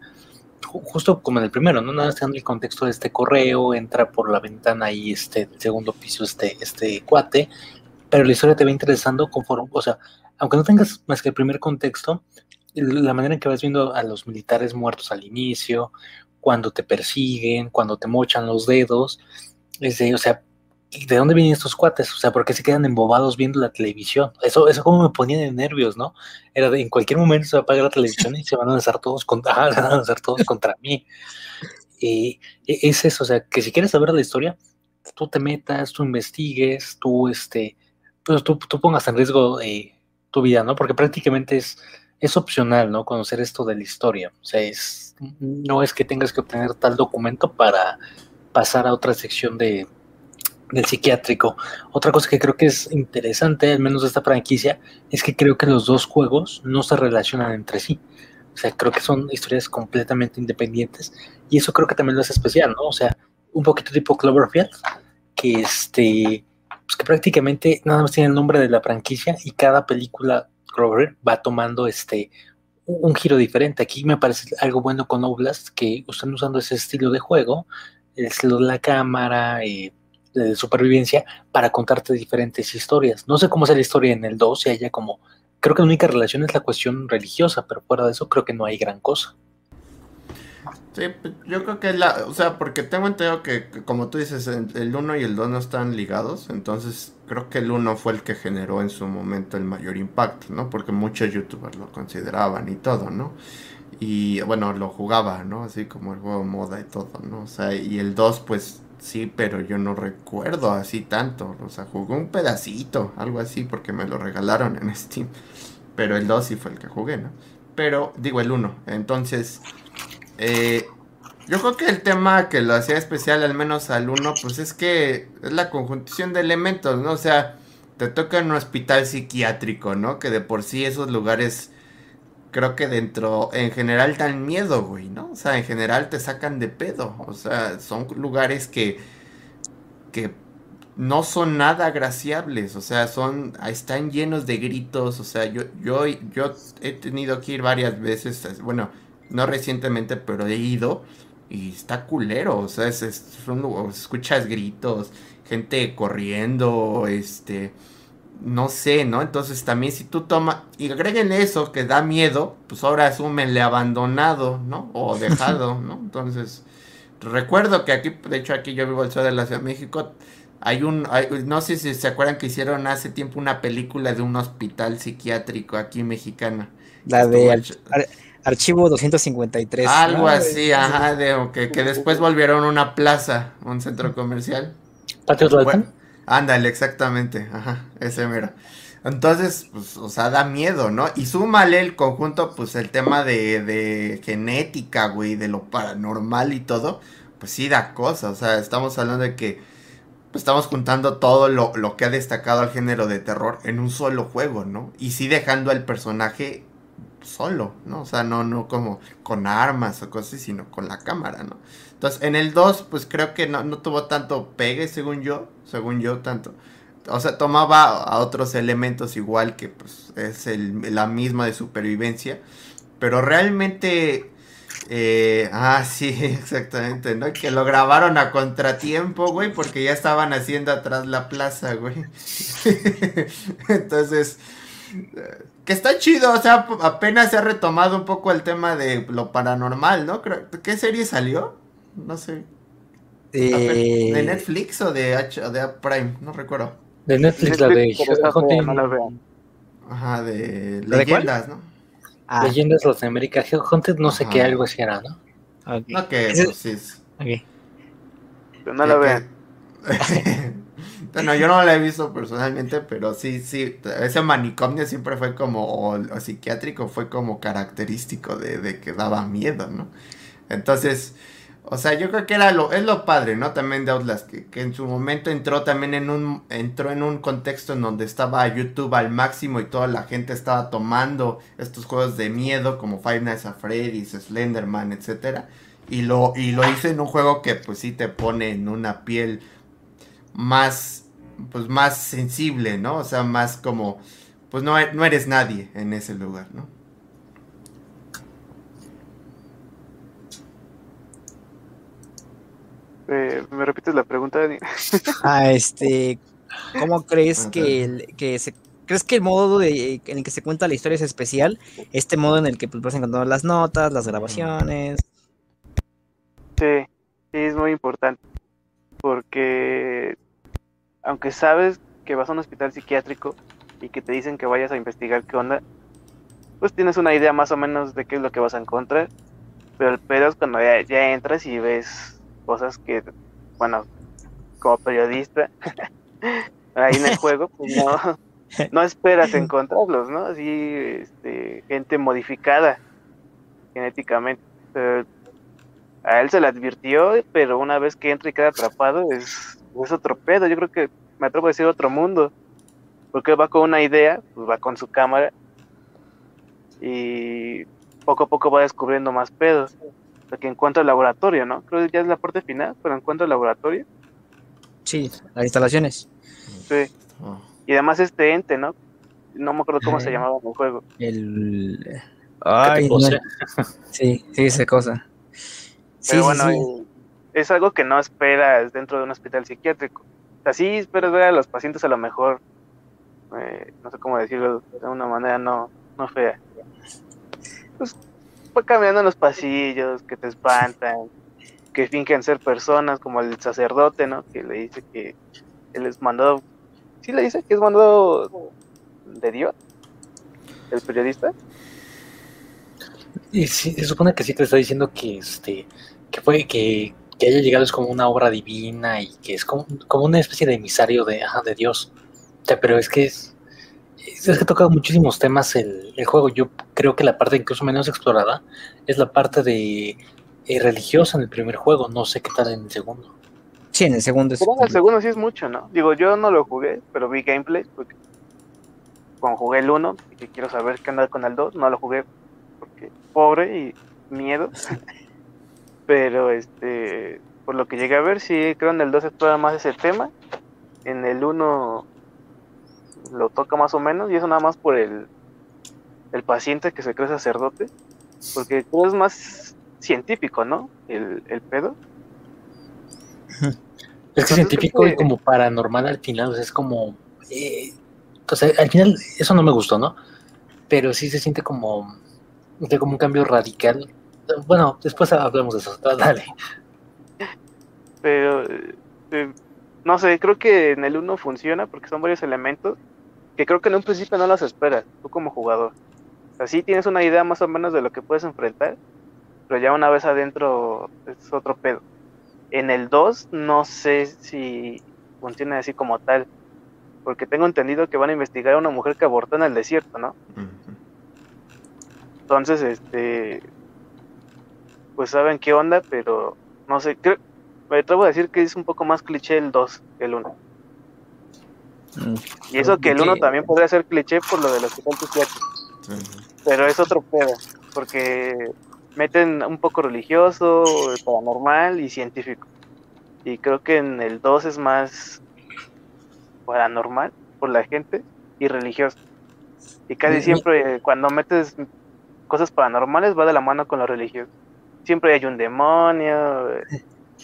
justo como en el primero, ¿no? Nada más el contexto de este correo, entra por la ventana y este, segundo piso, este, este cuate, pero la historia te va interesando conforme, o sea, aunque no tengas más que el primer contexto, la manera en que vas viendo a los militares muertos al inicio, cuando te persiguen, cuando te mochan los dedos, es de, o sea, ¿de dónde vienen estos cuates? O sea, ¿por qué se quedan embobados viendo la televisión? Eso, eso como me ponía de nervios, ¿no? Era de, en cualquier momento se va a apagar la televisión y se van a lanzar todos contra, van a lanzar todos contra mí. Y e, es eso, o sea, que si quieres saber la historia, tú te metas, tú investigues, tú, este, pues tú, tú pongas en riesgo eh, tu vida, ¿no? Porque prácticamente es es opcional, ¿no? Conocer esto de la historia. O sea, es, no es que tengas que obtener tal documento para pasar a otra sección de, del psiquiátrico. Otra cosa que creo que es interesante, al menos de esta franquicia, es que creo que los dos juegos no se relacionan entre sí. O sea, creo que son historias completamente independientes y eso creo que también lo hace especial, ¿no? O sea, un poquito tipo Cloverfield, que este, pues que prácticamente nada más tiene el nombre de la franquicia y cada película va tomando este un giro diferente. Aquí me parece algo bueno con Oblast, que están usando ese estilo de juego, el estilo la cámara, y de supervivencia, para contarte diferentes historias. No sé cómo es la historia en el 2, si haya como... Creo que la única relación es la cuestión religiosa, pero fuera de eso creo que no hay gran cosa. Sí, pues, yo creo que la, o sea, porque tengo entendido que, que como tú dices, el 1 y el 2 no están ligados, entonces creo que el 1 fue el que generó en su momento el mayor impacto, ¿no? Porque muchos youtubers lo consideraban y todo, ¿no? Y bueno, lo jugaba, ¿no? Así como el juego moda y todo, ¿no? O sea, y el 2 pues sí, pero yo no recuerdo así tanto, o sea, jugué un pedacito, algo así, porque me lo regalaron en Steam, pero el 2 sí fue el que jugué, ¿no? Pero digo el 1, entonces... Eh, yo creo que el tema que lo hacía especial, al menos al uno, pues es que es la conjunción de elementos, ¿no? O sea, te toca en un hospital psiquiátrico, ¿no? Que de por sí esos lugares, creo que dentro, en general dan miedo, güey, ¿no? O sea, en general te sacan de pedo. O sea, son lugares que, que no son nada agraciables, o sea, son, están llenos de gritos, o sea, yo, yo, yo he tenido que ir varias veces, bueno, no recientemente, pero he ido y está culero, o sea, es, es un lugar- escuchas gritos, gente corriendo, este, no sé, ¿no? Entonces también si tú tomas, y agreguen eso que da miedo, pues ahora asúmenle abandonado, ¿no? O dejado, ¿no? Entonces, recuerdo que aquí, de hecho aquí yo vivo al sur de la Ciudad de México, hay un, hay- no sé si se acuerdan que hicieron hace tiempo una película de un hospital psiquiátrico aquí mexicana. La de Archivo 253. Algo ¿no? así, ajá, de que, que después volvieron una plaza, un centro comercial. ¿Patio? Bueno, ándale, exactamente, ajá, ese mero. Entonces, pues, o sea, da miedo, ¿no? Y súmale el conjunto, pues, el tema de, de genética, güey, de lo paranormal y todo, pues sí da cosa, o sea, estamos hablando de que pues, estamos juntando todo lo, lo que ha destacado al género de terror en un solo juego, ¿no? Y sí dejando al personaje solo, ¿no? O sea, no, no como con armas o cosas sino con la cámara, ¿no? Entonces, en el 2, pues creo que no, no tuvo tanto pegue, según yo, según yo, tanto. O sea, tomaba a otros elementos igual que pues es el, la misma de supervivencia, pero realmente... eh, ah, sí, exactamente, ¿no? Que lo grabaron a contratiempo, güey, porque ya estaban haciendo atrás la plaza, güey. Entonces, que está chido, o sea, apenas se ha retomado un poco el tema de lo paranormal, ¿no? Creo, ¿Qué serie salió? No sé. Eh, ¿De Netflix o de, H, o de Prime? No recuerdo. De Netflix, la de está Hunting- no la vean. Ajá, de leyendas, ¿no? ah, Leyendas de América. Hunted, no sé Ajá. qué, algo así era, ¿no? ok, No que pues, sí es- ok. Pero no la vean. bueno, yo no la he visto personalmente, pero sí, sí, ese manicomio siempre fue como, o, psiquiátrico fue como característico de, de que daba miedo, ¿no? Entonces, o sea, yo creo que era lo, es lo padre, ¿no? También de Outlast, que, que en su momento entró también en un, entró en un contexto en donde estaba YouTube al máximo y toda la gente estaba tomando estos juegos de miedo como Five Nights at Freddy's, Slenderman, etcétera. Y lo, y lo hice en un juego que pues sí te pone en una piel más, pues más sensible, ¿no? O sea, más como, pues no, no eres nadie en ese lugar, ¿no? Eh, ¿Me repites la pregunta, Dani? Ah, este, ¿cómo crees que, el, que se, crees que el modo de, en el que se cuenta la historia es especial? Este modo en el que pues, vas encontrando las notas, las grabaciones. Sí, sí, es muy importante. Porque aunque sabes que vas a un hospital psiquiátrico y que te dicen que vayas a investigar qué onda, pues tienes una idea más o menos de qué es lo que vas a encontrar. Pero el pedo es cuando ya, ya entras y ves cosas que, bueno, como periodista, ahí en el juego, pues no, no esperas encontrarlos, ¿no? Así, este, gente modificada genéticamente. Pero a él se le advirtió, pero una vez que entra y queda atrapado, es, es otro pedo. Yo creo que me atrevo a decir otro mundo. Porque va con una idea, pues va con su cámara y poco a poco va descubriendo más pedos. Hasta que encuentra el laboratorio, ¿no? Creo que ya es la parte final, pero encuentra el laboratorio. Sí, las instalaciones. Sí. Oh. Y además este ente, ¿no? No me acuerdo cómo se Ajá. llamaba en el juego. El. ¿Qué Ay, no. Sí, sí, esa cosa. Sí, Pero sí, bueno, sí. eh, es algo que no esperas dentro de un hospital psiquiátrico. O sea, sí esperas ver a los pacientes a lo mejor, eh, no sé cómo decirlo de una manera no, no fea. Pues fue caminando en los pasillos, que te espantan, que fingen ser personas, como el sacerdote, ¿no? Que le dice que él es mandado, sí le dice que es mandado de Dios, el periodista. Y se supone que sí te está diciendo que este que fue que, que haya llegado es como una obra divina y que es como, como una especie de emisario de, ajá, de Dios. O sea, pero es que es, es que toca muchísimos temas el, el, juego. Yo creo que la parte incluso menos explorada es la parte de eh, religiosa en el primer juego. No sé qué tal en el segundo. Sí, en el segundo es. El segundo sí es mucho, ¿no? Digo, yo no lo jugué, pero vi gameplay. Porque cuando jugué el 1 y que quiero saber qué onda con el 2, no lo jugué porque pobre y miedo. pero este, por lo que llegué a ver, sí creo en el 2 explora más ese tema. En el 1 lo toca más o menos y eso nada más por el, el paciente que se cree sacerdote. Porque todo es más científico, ¿no? El, el pedo. Es que científico y como paranormal al final, o sea, es como... Eh, o sea, al final eso no me gustó, ¿no? Pero sí se siente como, como un cambio radical. Bueno, después hablamos de eso, dale. Pero, eh, no sé, creo que en el 1 funciona porque son varios elementos que creo que en un principio no los esperas, tú como jugador. Así tienes una idea más o menos de lo que puedes enfrentar, pero ya una vez adentro es otro pedo. En el 2 no sé si funciona así como tal, porque tengo entendido que van a investigar a una mujer que abortó en el desierto, ¿no? Entonces, este, pues saben qué onda, pero no sé, creo, me atrevo a decir que es un poco más cliché el 2 que el 1. Mm, y eso que el 1 también podría ser cliché por lo de los psiquiátricos. Pero es otro pedo, porque meten un poco religioso, paranormal y científico. Y creo que en el 2 es más paranormal por la gente y religioso. Y casi siempre cuando metes cosas paranormales va de la mano con lo religioso. Siempre hay un demonio,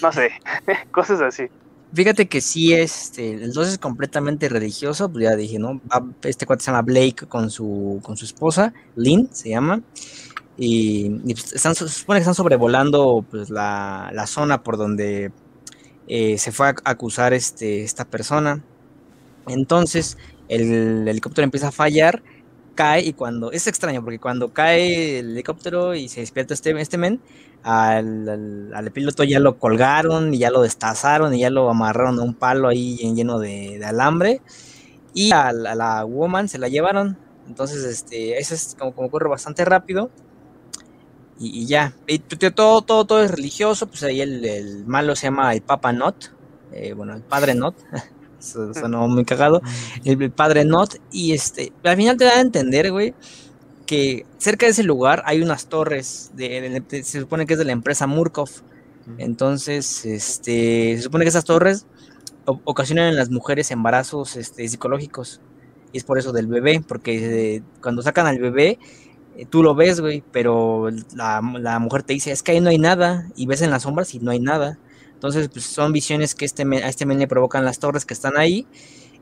no sé, cosas así. Fíjate que sí, este, el 2 es completamente religioso, pues ya dije, ¿no? Este cuate se llama Blake con su, con su esposa, Lynn se llama, y, pues, están, se supone que están sobrevolando pues, la, la zona por donde eh, se fue a acusar este, esta persona. Entonces, el helicóptero empieza a fallar, cae y cuando, es extraño porque cuando cae el helicóptero y se despierta este, este men, al, al, piloto ya lo colgaron y ya lo destazaron y ya lo amarraron a un palo ahí lleno de, alambre y a, la woman se la llevaron. Entonces, este, eso es como, como ocurre bastante rápido. Y, ya, y todo, todo, todo es religioso, pues ahí el, el malo se llama el Papa Not, eh, bueno, el Padre Not, sonó muy cagado, el, Padre Not, y este, al final te da a entender, güey, que cerca de ese lugar hay unas torres, de, se supone que es de la empresa Murkov. Entonces, este, se supone que esas torres ocasionan en las mujeres embarazos este, psicológicos. Y es por eso del bebé, porque eh, cuando sacan al bebé, eh, tú lo ves, güey, pero la, la, mujer te dice, es que ahí no hay nada, y ves en las sombras y no hay nada. Entonces, pues son visiones que este, a este men le provocan las torres que están ahí.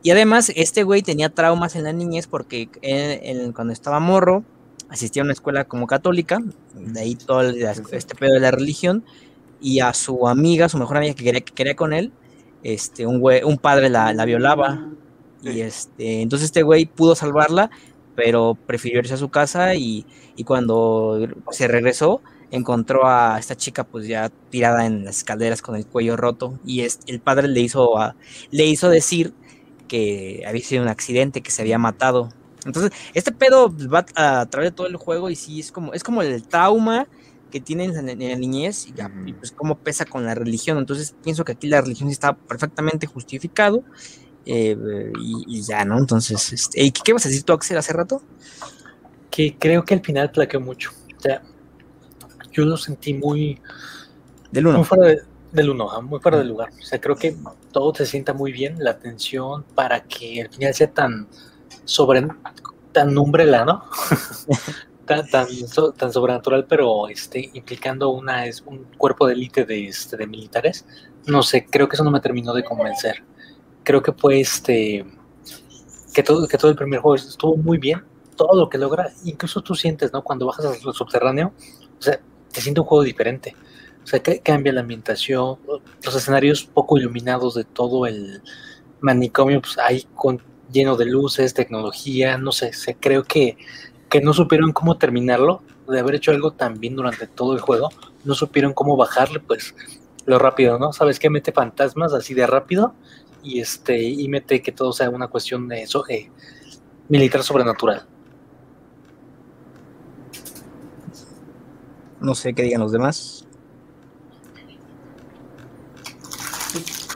Y además, este güey tenía traumas en la niñez porque cuando estaba morro, asistía a una escuela como católica, de ahí todo este pedo de la religión, y a su amiga, su mejor amiga que quería, que quería con él, este, un, güey, un padre la, la violaba. Y este, entonces este güey pudo salvarla, pero prefirió irse a su casa y, y, cuando se regresó encontró a esta chica pues ya tirada en las escaleras con el cuello roto y es, el padre le hizo, a, le hizo decir que había sido un accidente, que se había matado. Entonces, este pedo va a, través de todo el juego y sí, es como, es como el trauma que tienen en, la niñez y, ya, y, pues cómo pesa con la religión. Entonces, pienso que aquí la religión está perfectamente justificado eh, y, y, ya, ¿no? Entonces, este, ¿qué vas a decir tú, Axel, hace rato? Que creo que al final plaqueó mucho. O sea, yo lo sentí muy... Del uno. Muy fuera de, del uno, muy fuera del lugar. O sea, creo que todo se sienta muy bien, la atención para que al final sea tan sobre tan umbrella, ¿no? tan, tan, tan, sobrenatural, pero este, implicando una es un cuerpo de élite de, este, de militares. No sé, creo que eso no me terminó de convencer. Creo que fue este que todo, que todo el primer juego estuvo muy bien, todo lo que logra, incluso tú sientes, ¿no? Cuando bajas al subterráneo, sea, se siente un juego diferente. O sea, que cambia la ambientación, los escenarios poco iluminados de todo el manicomio, pues ahí con, lleno de luces, tecnología, no sé, se, creo que, que no supieron cómo terminarlo, de haber hecho algo tan bien durante todo el juego, no supieron cómo bajarle, pues, lo rápido, ¿no? ¿Sabes qué? Mete fantasmas así de rápido y este y mete que todo sea una cuestión de eso, eh, militar sobrenatural. No sé qué digan los demás.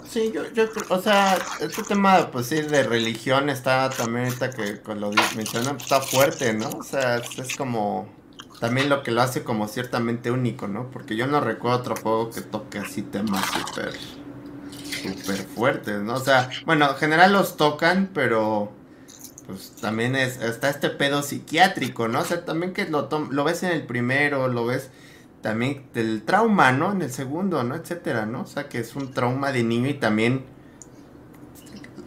Sí, yo, yo, o sea, este tema, pues sí, de religión está también ahorita que con lo mencionan, pues, está fuerte, ¿no? O sea, es como también lo que lo hace como ciertamente único, ¿no? Porque yo no recuerdo otro juego que toque así temas súper, súper fuertes, ¿no? O sea, bueno, en general los tocan, pero pues también es, está este pedo psiquiátrico, ¿no? O sea, también que lo, lo ves en el primero, lo ves también del trauma, ¿no? En el segundo, ¿no? Etcétera, ¿no? O sea, que es un trauma de niño y también,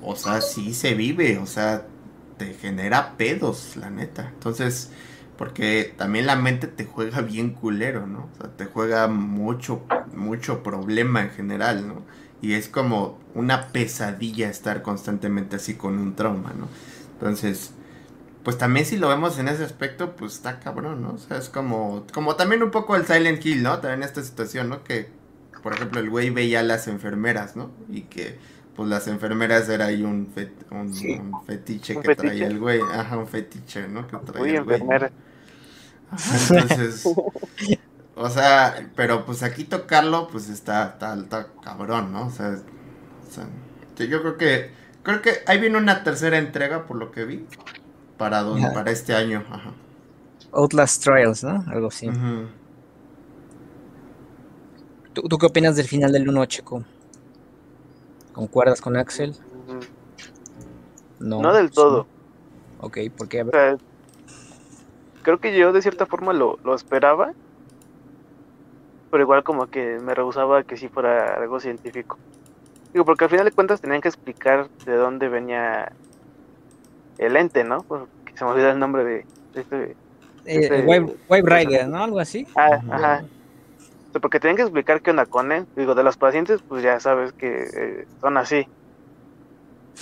o sea, sí se vive, o sea, te genera pedos, la neta. Entonces, porque también la mente te juega bien culero, ¿no? O sea, te juega mucho, mucho problema en general, ¿no? Y es como una pesadilla estar constantemente así con un trauma, ¿no? Entonces, pues también si lo vemos en ese aspecto, pues está cabrón, ¿no? O sea, es como, como también un poco el Silent Hill, ¿no? También esta situación, ¿no? Que, por ejemplo, el güey veía a las enfermeras, ¿no? Y que, pues las enfermeras era ahí un, un, fetiche que traía el güey. Ajá, un fetiche, ¿no? Que traía el güey. Entonces, o sea, pero pues aquí tocarlo, pues está, está, cabrón, ¿no? O sea, yo creo que, creo que ahí viene una tercera entrega, por lo que vi, para, para este año. Ajá. Outlast Trials, ¿no? Algo así. ¿Tú, qué opinas del final del 1, Chico? ¿Concuerdas con Axel? No, no del todo. Ok, porque creo que yo de cierta forma lo, lo esperaba, pero igual como que me rehusaba que sí fuera algo científico. Digo, porque al final de cuentas tenían que explicar de dónde venía el ente, ¿no? Porque se me olvidó el nombre de, este... este Wave, Rider, ¿no? Algo así. Ah, ajá. porque tenían que explicar qué onda con él. Digo, de los pacientes, pues ya sabes que eh, son así.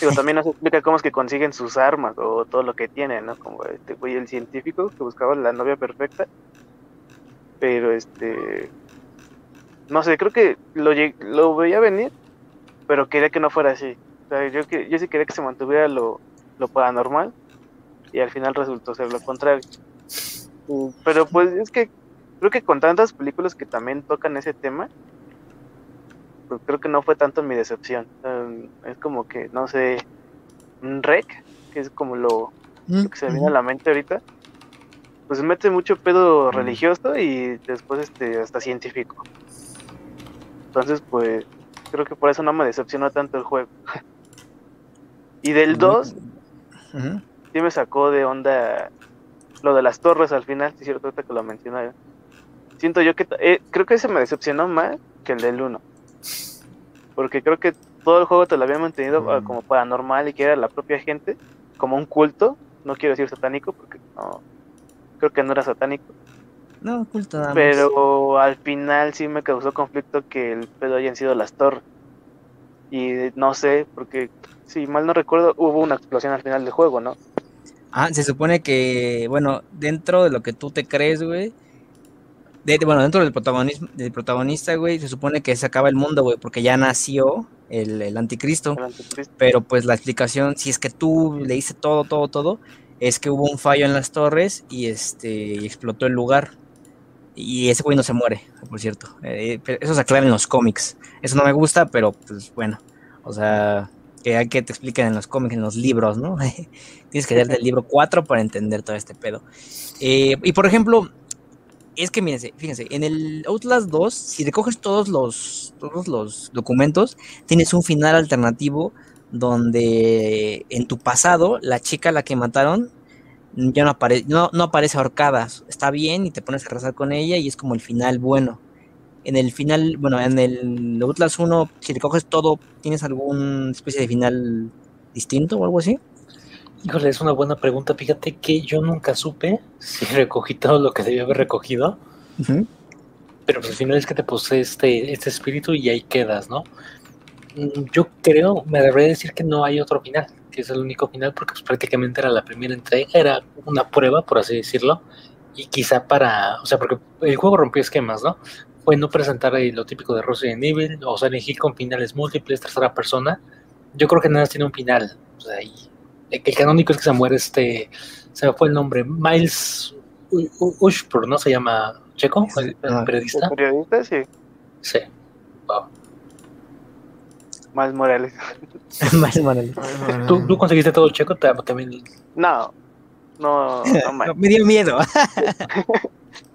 Digo, también nos explica cómo es que consiguen sus armas o todo lo que tienen, ¿no? Como este güey, el científico que buscaba la novia perfecta. Pero este. No sé, creo que lo, lo veía venir, pero quería que no fuera así. O sea, yo, que, yo sí quería que se mantuviera lo, lo paranormal y al final resultó ser lo contrario. Pero pues es que creo que con tantas películas que también tocan ese tema, pues creo que no fue tanto mi decepción. es como que, no sé, un rec, que es como lo, que se me viene a la mente ahorita, pues mete mucho pedo religioso y después este hasta científico. Entonces, pues, creo que por eso no me decepcionó tanto el juego. y del 2, sí me sacó de onda lo de las torres al final, si es cierto que lo mencioné. Siento yo que eh, creo que ese me decepcionó más que el del 1. Porque creo que todo el juego te lo había mantenido ah, como paranormal y que era la propia gente, como un culto. No quiero decir satánico porque no. Creo que no era satánico. No, culto nada Pero al final sí me causó conflicto que el pedo hayan sido las torres. Y no sé, porque si mal no recuerdo, hubo una explosión al final del juego, ¿no? Ah, se supone que, bueno, dentro de lo que tú te crees, güey, bueno, dentro del protagonismo, del protagonista, güey, se supone que se acaba el mundo, güey, porque ya nació el, anticristo, Pero pues la explicación, si es que tú le hice todo, todo, todo, es que hubo un fallo en las torres y este explotó el lugar. Y ese güey no se muere, por cierto. Eh, eso se aclara en los cómics. Eso no me gusta, pero pues bueno. O sea, que hay que te expliquen en los cómics, en los libros, ¿no? Tienes que leer del libro 4 para entender todo este pedo. Eh, y por ejemplo, es que fíjense, fíjense, en el Outlast 2, si recoges todos los, todos los documentos, tienes un final alternativo donde en tu pasado, la chica a la que mataron ya no, aparece no, no aparece ahorcada, está bien y te pones a rezar con ella y es como el final bueno. En el final, bueno, en el Outlast 1, si recoges todo, ¿tienes alguna especie de final distinto o algo así? Híjole, es una buena pregunta. Fíjate que yo nunca supe si recogí todo lo que debía haber recogido. Pero pues al final es que te posee este, este espíritu y ahí quedas, ¿no? Mm, Yo creo, me debería decir que no hay otro final, que es el único final, porque pues, prácticamente era la primera entrega, era una prueba, por así decirlo, y quizá para, o sea, porque el juego rompió esquemas, ¿no? Fue no presentar ahí lo típico de Resident Evil, o Silent Hill con finales múltiples, tercera persona. Yo creo que nada más tiene un final, o sea, y el el canónico es que se muere este, se me fue el nombre, Miles Ushpur, ¿no? Se llama Checo, el, el periodista. ¿El periodista? Sí, Sí. Wow. Más Morales. Miles Morales. ¿Tú, tú conseguiste todo checo Te- también. No, no, no No, me dio miedo.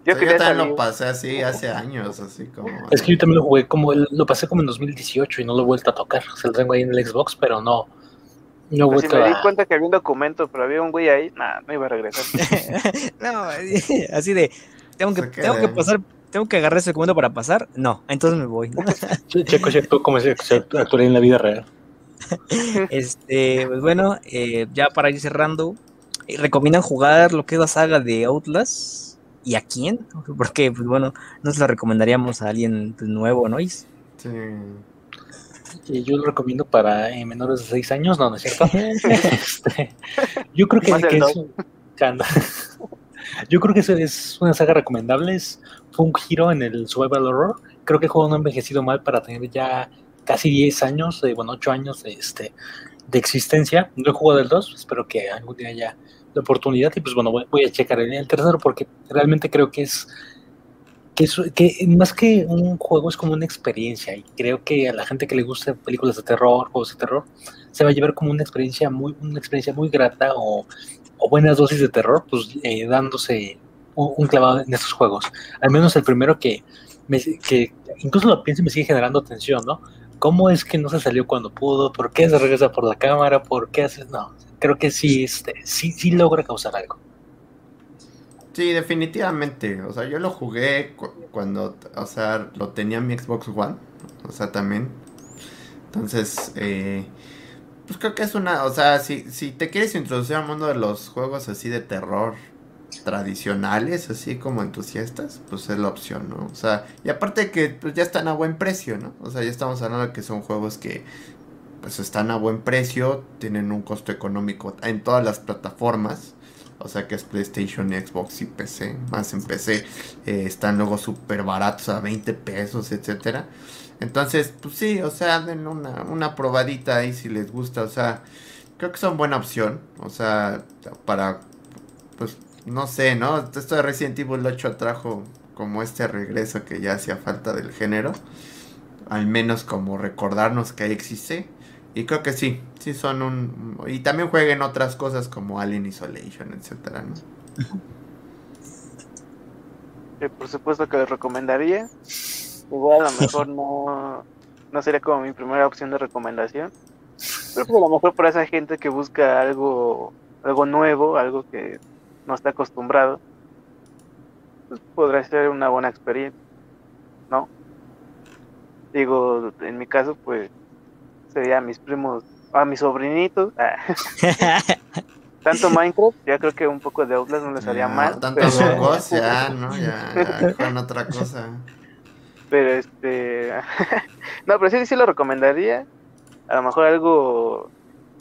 Yo Yo, también lo pasé así hace años, así como... Es que yo también lo jugué como lo pasé como en 2018 y no lo he vuelto a tocar. O sea, lo tengo ahí en el Xbox, pero no. No he Pues si me di cuenta que había un documento, pero había un güey ahí, nah, no iba a regresar. no, así de, tengo que, Se tengo que pasar, tengo que agarrar ese documento para pasar. No, entonces me voy. Checo, checo, como se, actuaría en la vida real. Este, pues bueno, eh, ya para ir cerrando, eh, ¿recomiendan jugar lo que es la saga de Outlast? ¿Y a quién? Porque, pues bueno, no se la recomendaríamos a alguien pues, nuevo, ¿no? Is? Sí. Y yo lo recomiendo para eh, menores de 6 años, no, no es cierto. Este, yo creo que, que es, yo creo que eso es una saga recomendable. Es, fue un giro en el survival horror. Creo que el juego no ha envejecido mal para tener ya casi 10 años, eh, bueno, 8 años de, este, de existencia. No he jugado el 2, espero que algún día haya la oportunidad. Y pues bueno, voy, voy a checar el, el tercero porque realmente creo que es que, es- que más que un juego es como una experiencia y creo que a la gente que le gusta películas de terror, juegos de terror, se va a llevar como una experiencia muy, una experiencia muy grata o, o buenas dosis de terror, pues eh, dándose un, clavado en estos juegos. Al menos el primero que, me- que incluso lo pienso y me sigue generando tensión, ¿no? ¿Cómo es que no se salió cuando pudo? ¿Por qué se regresa por la cámara? ¿Por qué hace? No, creo que sí, este, sí, sí logra causar algo. Sí, definitivamente. O sea, yo lo jugué cu- cuando, o sea, lo tenía en mi Xbox One. O sea, también. Entonces, eh, pues creo que es una, o sea, si, si te quieres introducir al mundo de los juegos así de terror tradicionales, así como entusiastas, pues es la opción, ¿no? O sea, y aparte que pues, ya están a buen precio, ¿no? O sea, ya estamos hablando de que son juegos que pues están a buen precio, tienen un costo económico en todas las plataformas. O sea que es PlayStation, Xbox y PC. Más en PC eh, están luego súper baratos a 20 pesos, etcétera. Entonces, pues sí, o sea, den una, una probadita ahí si les gusta. O sea, creo que son buena opción. O sea, para, no sé, ¿no? Esto de Resident Evil 8 trajo como este regreso que ya hacía falta del género. Al menos como recordarnos que ahí existe. Y creo que sí, sí son un... Y también jueguen otras cosas como Alien Isolation, etcétera, ¿no? Por supuesto que les recomendaría. Igual a lo mejor no, no sería como mi primera opción de recomendación. Pero pues a lo mejor para esa gente que busca algo, algo nuevo, algo que no está acostumbrado, pues podrá ser una buena experiencia, ¿no? Digo, en mi caso, pues sería a mis primos, a mis sobrinitos. ah, tanto Minecraft, ya creo que un poco de Outlast no les haría mal. Tantos pero- ya, ¿no? Ya, ya, con otra cosa. Pero este. no, pero sí, sí lo recomendaría. A lo mejor algo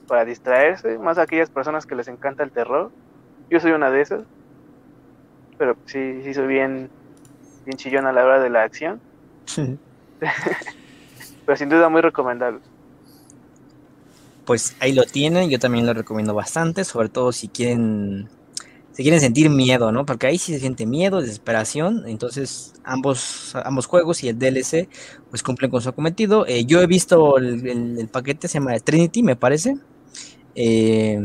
para distraerse, más a aquellas personas que les encanta el terror. Yo soy una de esas. Pero sí, sí soy bien, bien chillón a la hora de la acción. Pero sin duda muy recomendable. Pues ahí lo tienen, yo también lo recomiendo bastante, sobre todo si quieren, si quieren sentir miedo, ¿no? Porque ahí sí se siente miedo, desesperación, entonces ambos, ambos juegos y el DLC pues cumplen con su cometido. Eh, yo he visto el, el- el paquete, se llama Trinity, me parece, eh,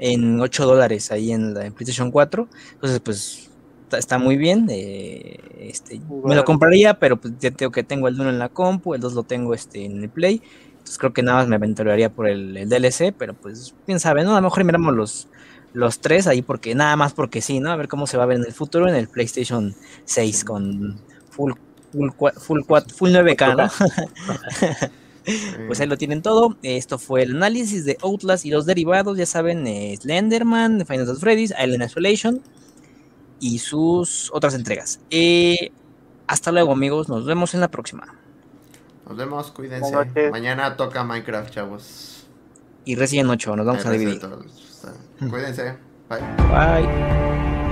en 8 dólares ahí en la en PlayStation 4, entonces pues está, está muy bien, eh, este, me lo compraría, pero pues ya tengo que tengo el 1 en la compu, el 2 lo tengo este, en el Play. Entonces creo que nada más me aventuraría por el, el DLC, pero pues quién sabe, ¿no? A lo mejor miramos los, los tres ahí porque nada más porque sí, ¿no? A ver cómo se va a ver en el futuro en el PlayStation 6 con full full full, cua- full 9K, ¿no? Pues ahí lo tienen todo. Esto fue el análisis de Outlast y los derivados, ya saben, eh, Slenderman, Final Fantasy Freddy's, Island Isolation. y sus otras entregas. Eh, hasta luego, amigos. Nos vemos en la próxima. Nos vemos, cuídense. Mañana toca Minecraft, chavos. Y recién 8. Nos vamos a dividir. Cuídense. Bye. Bye.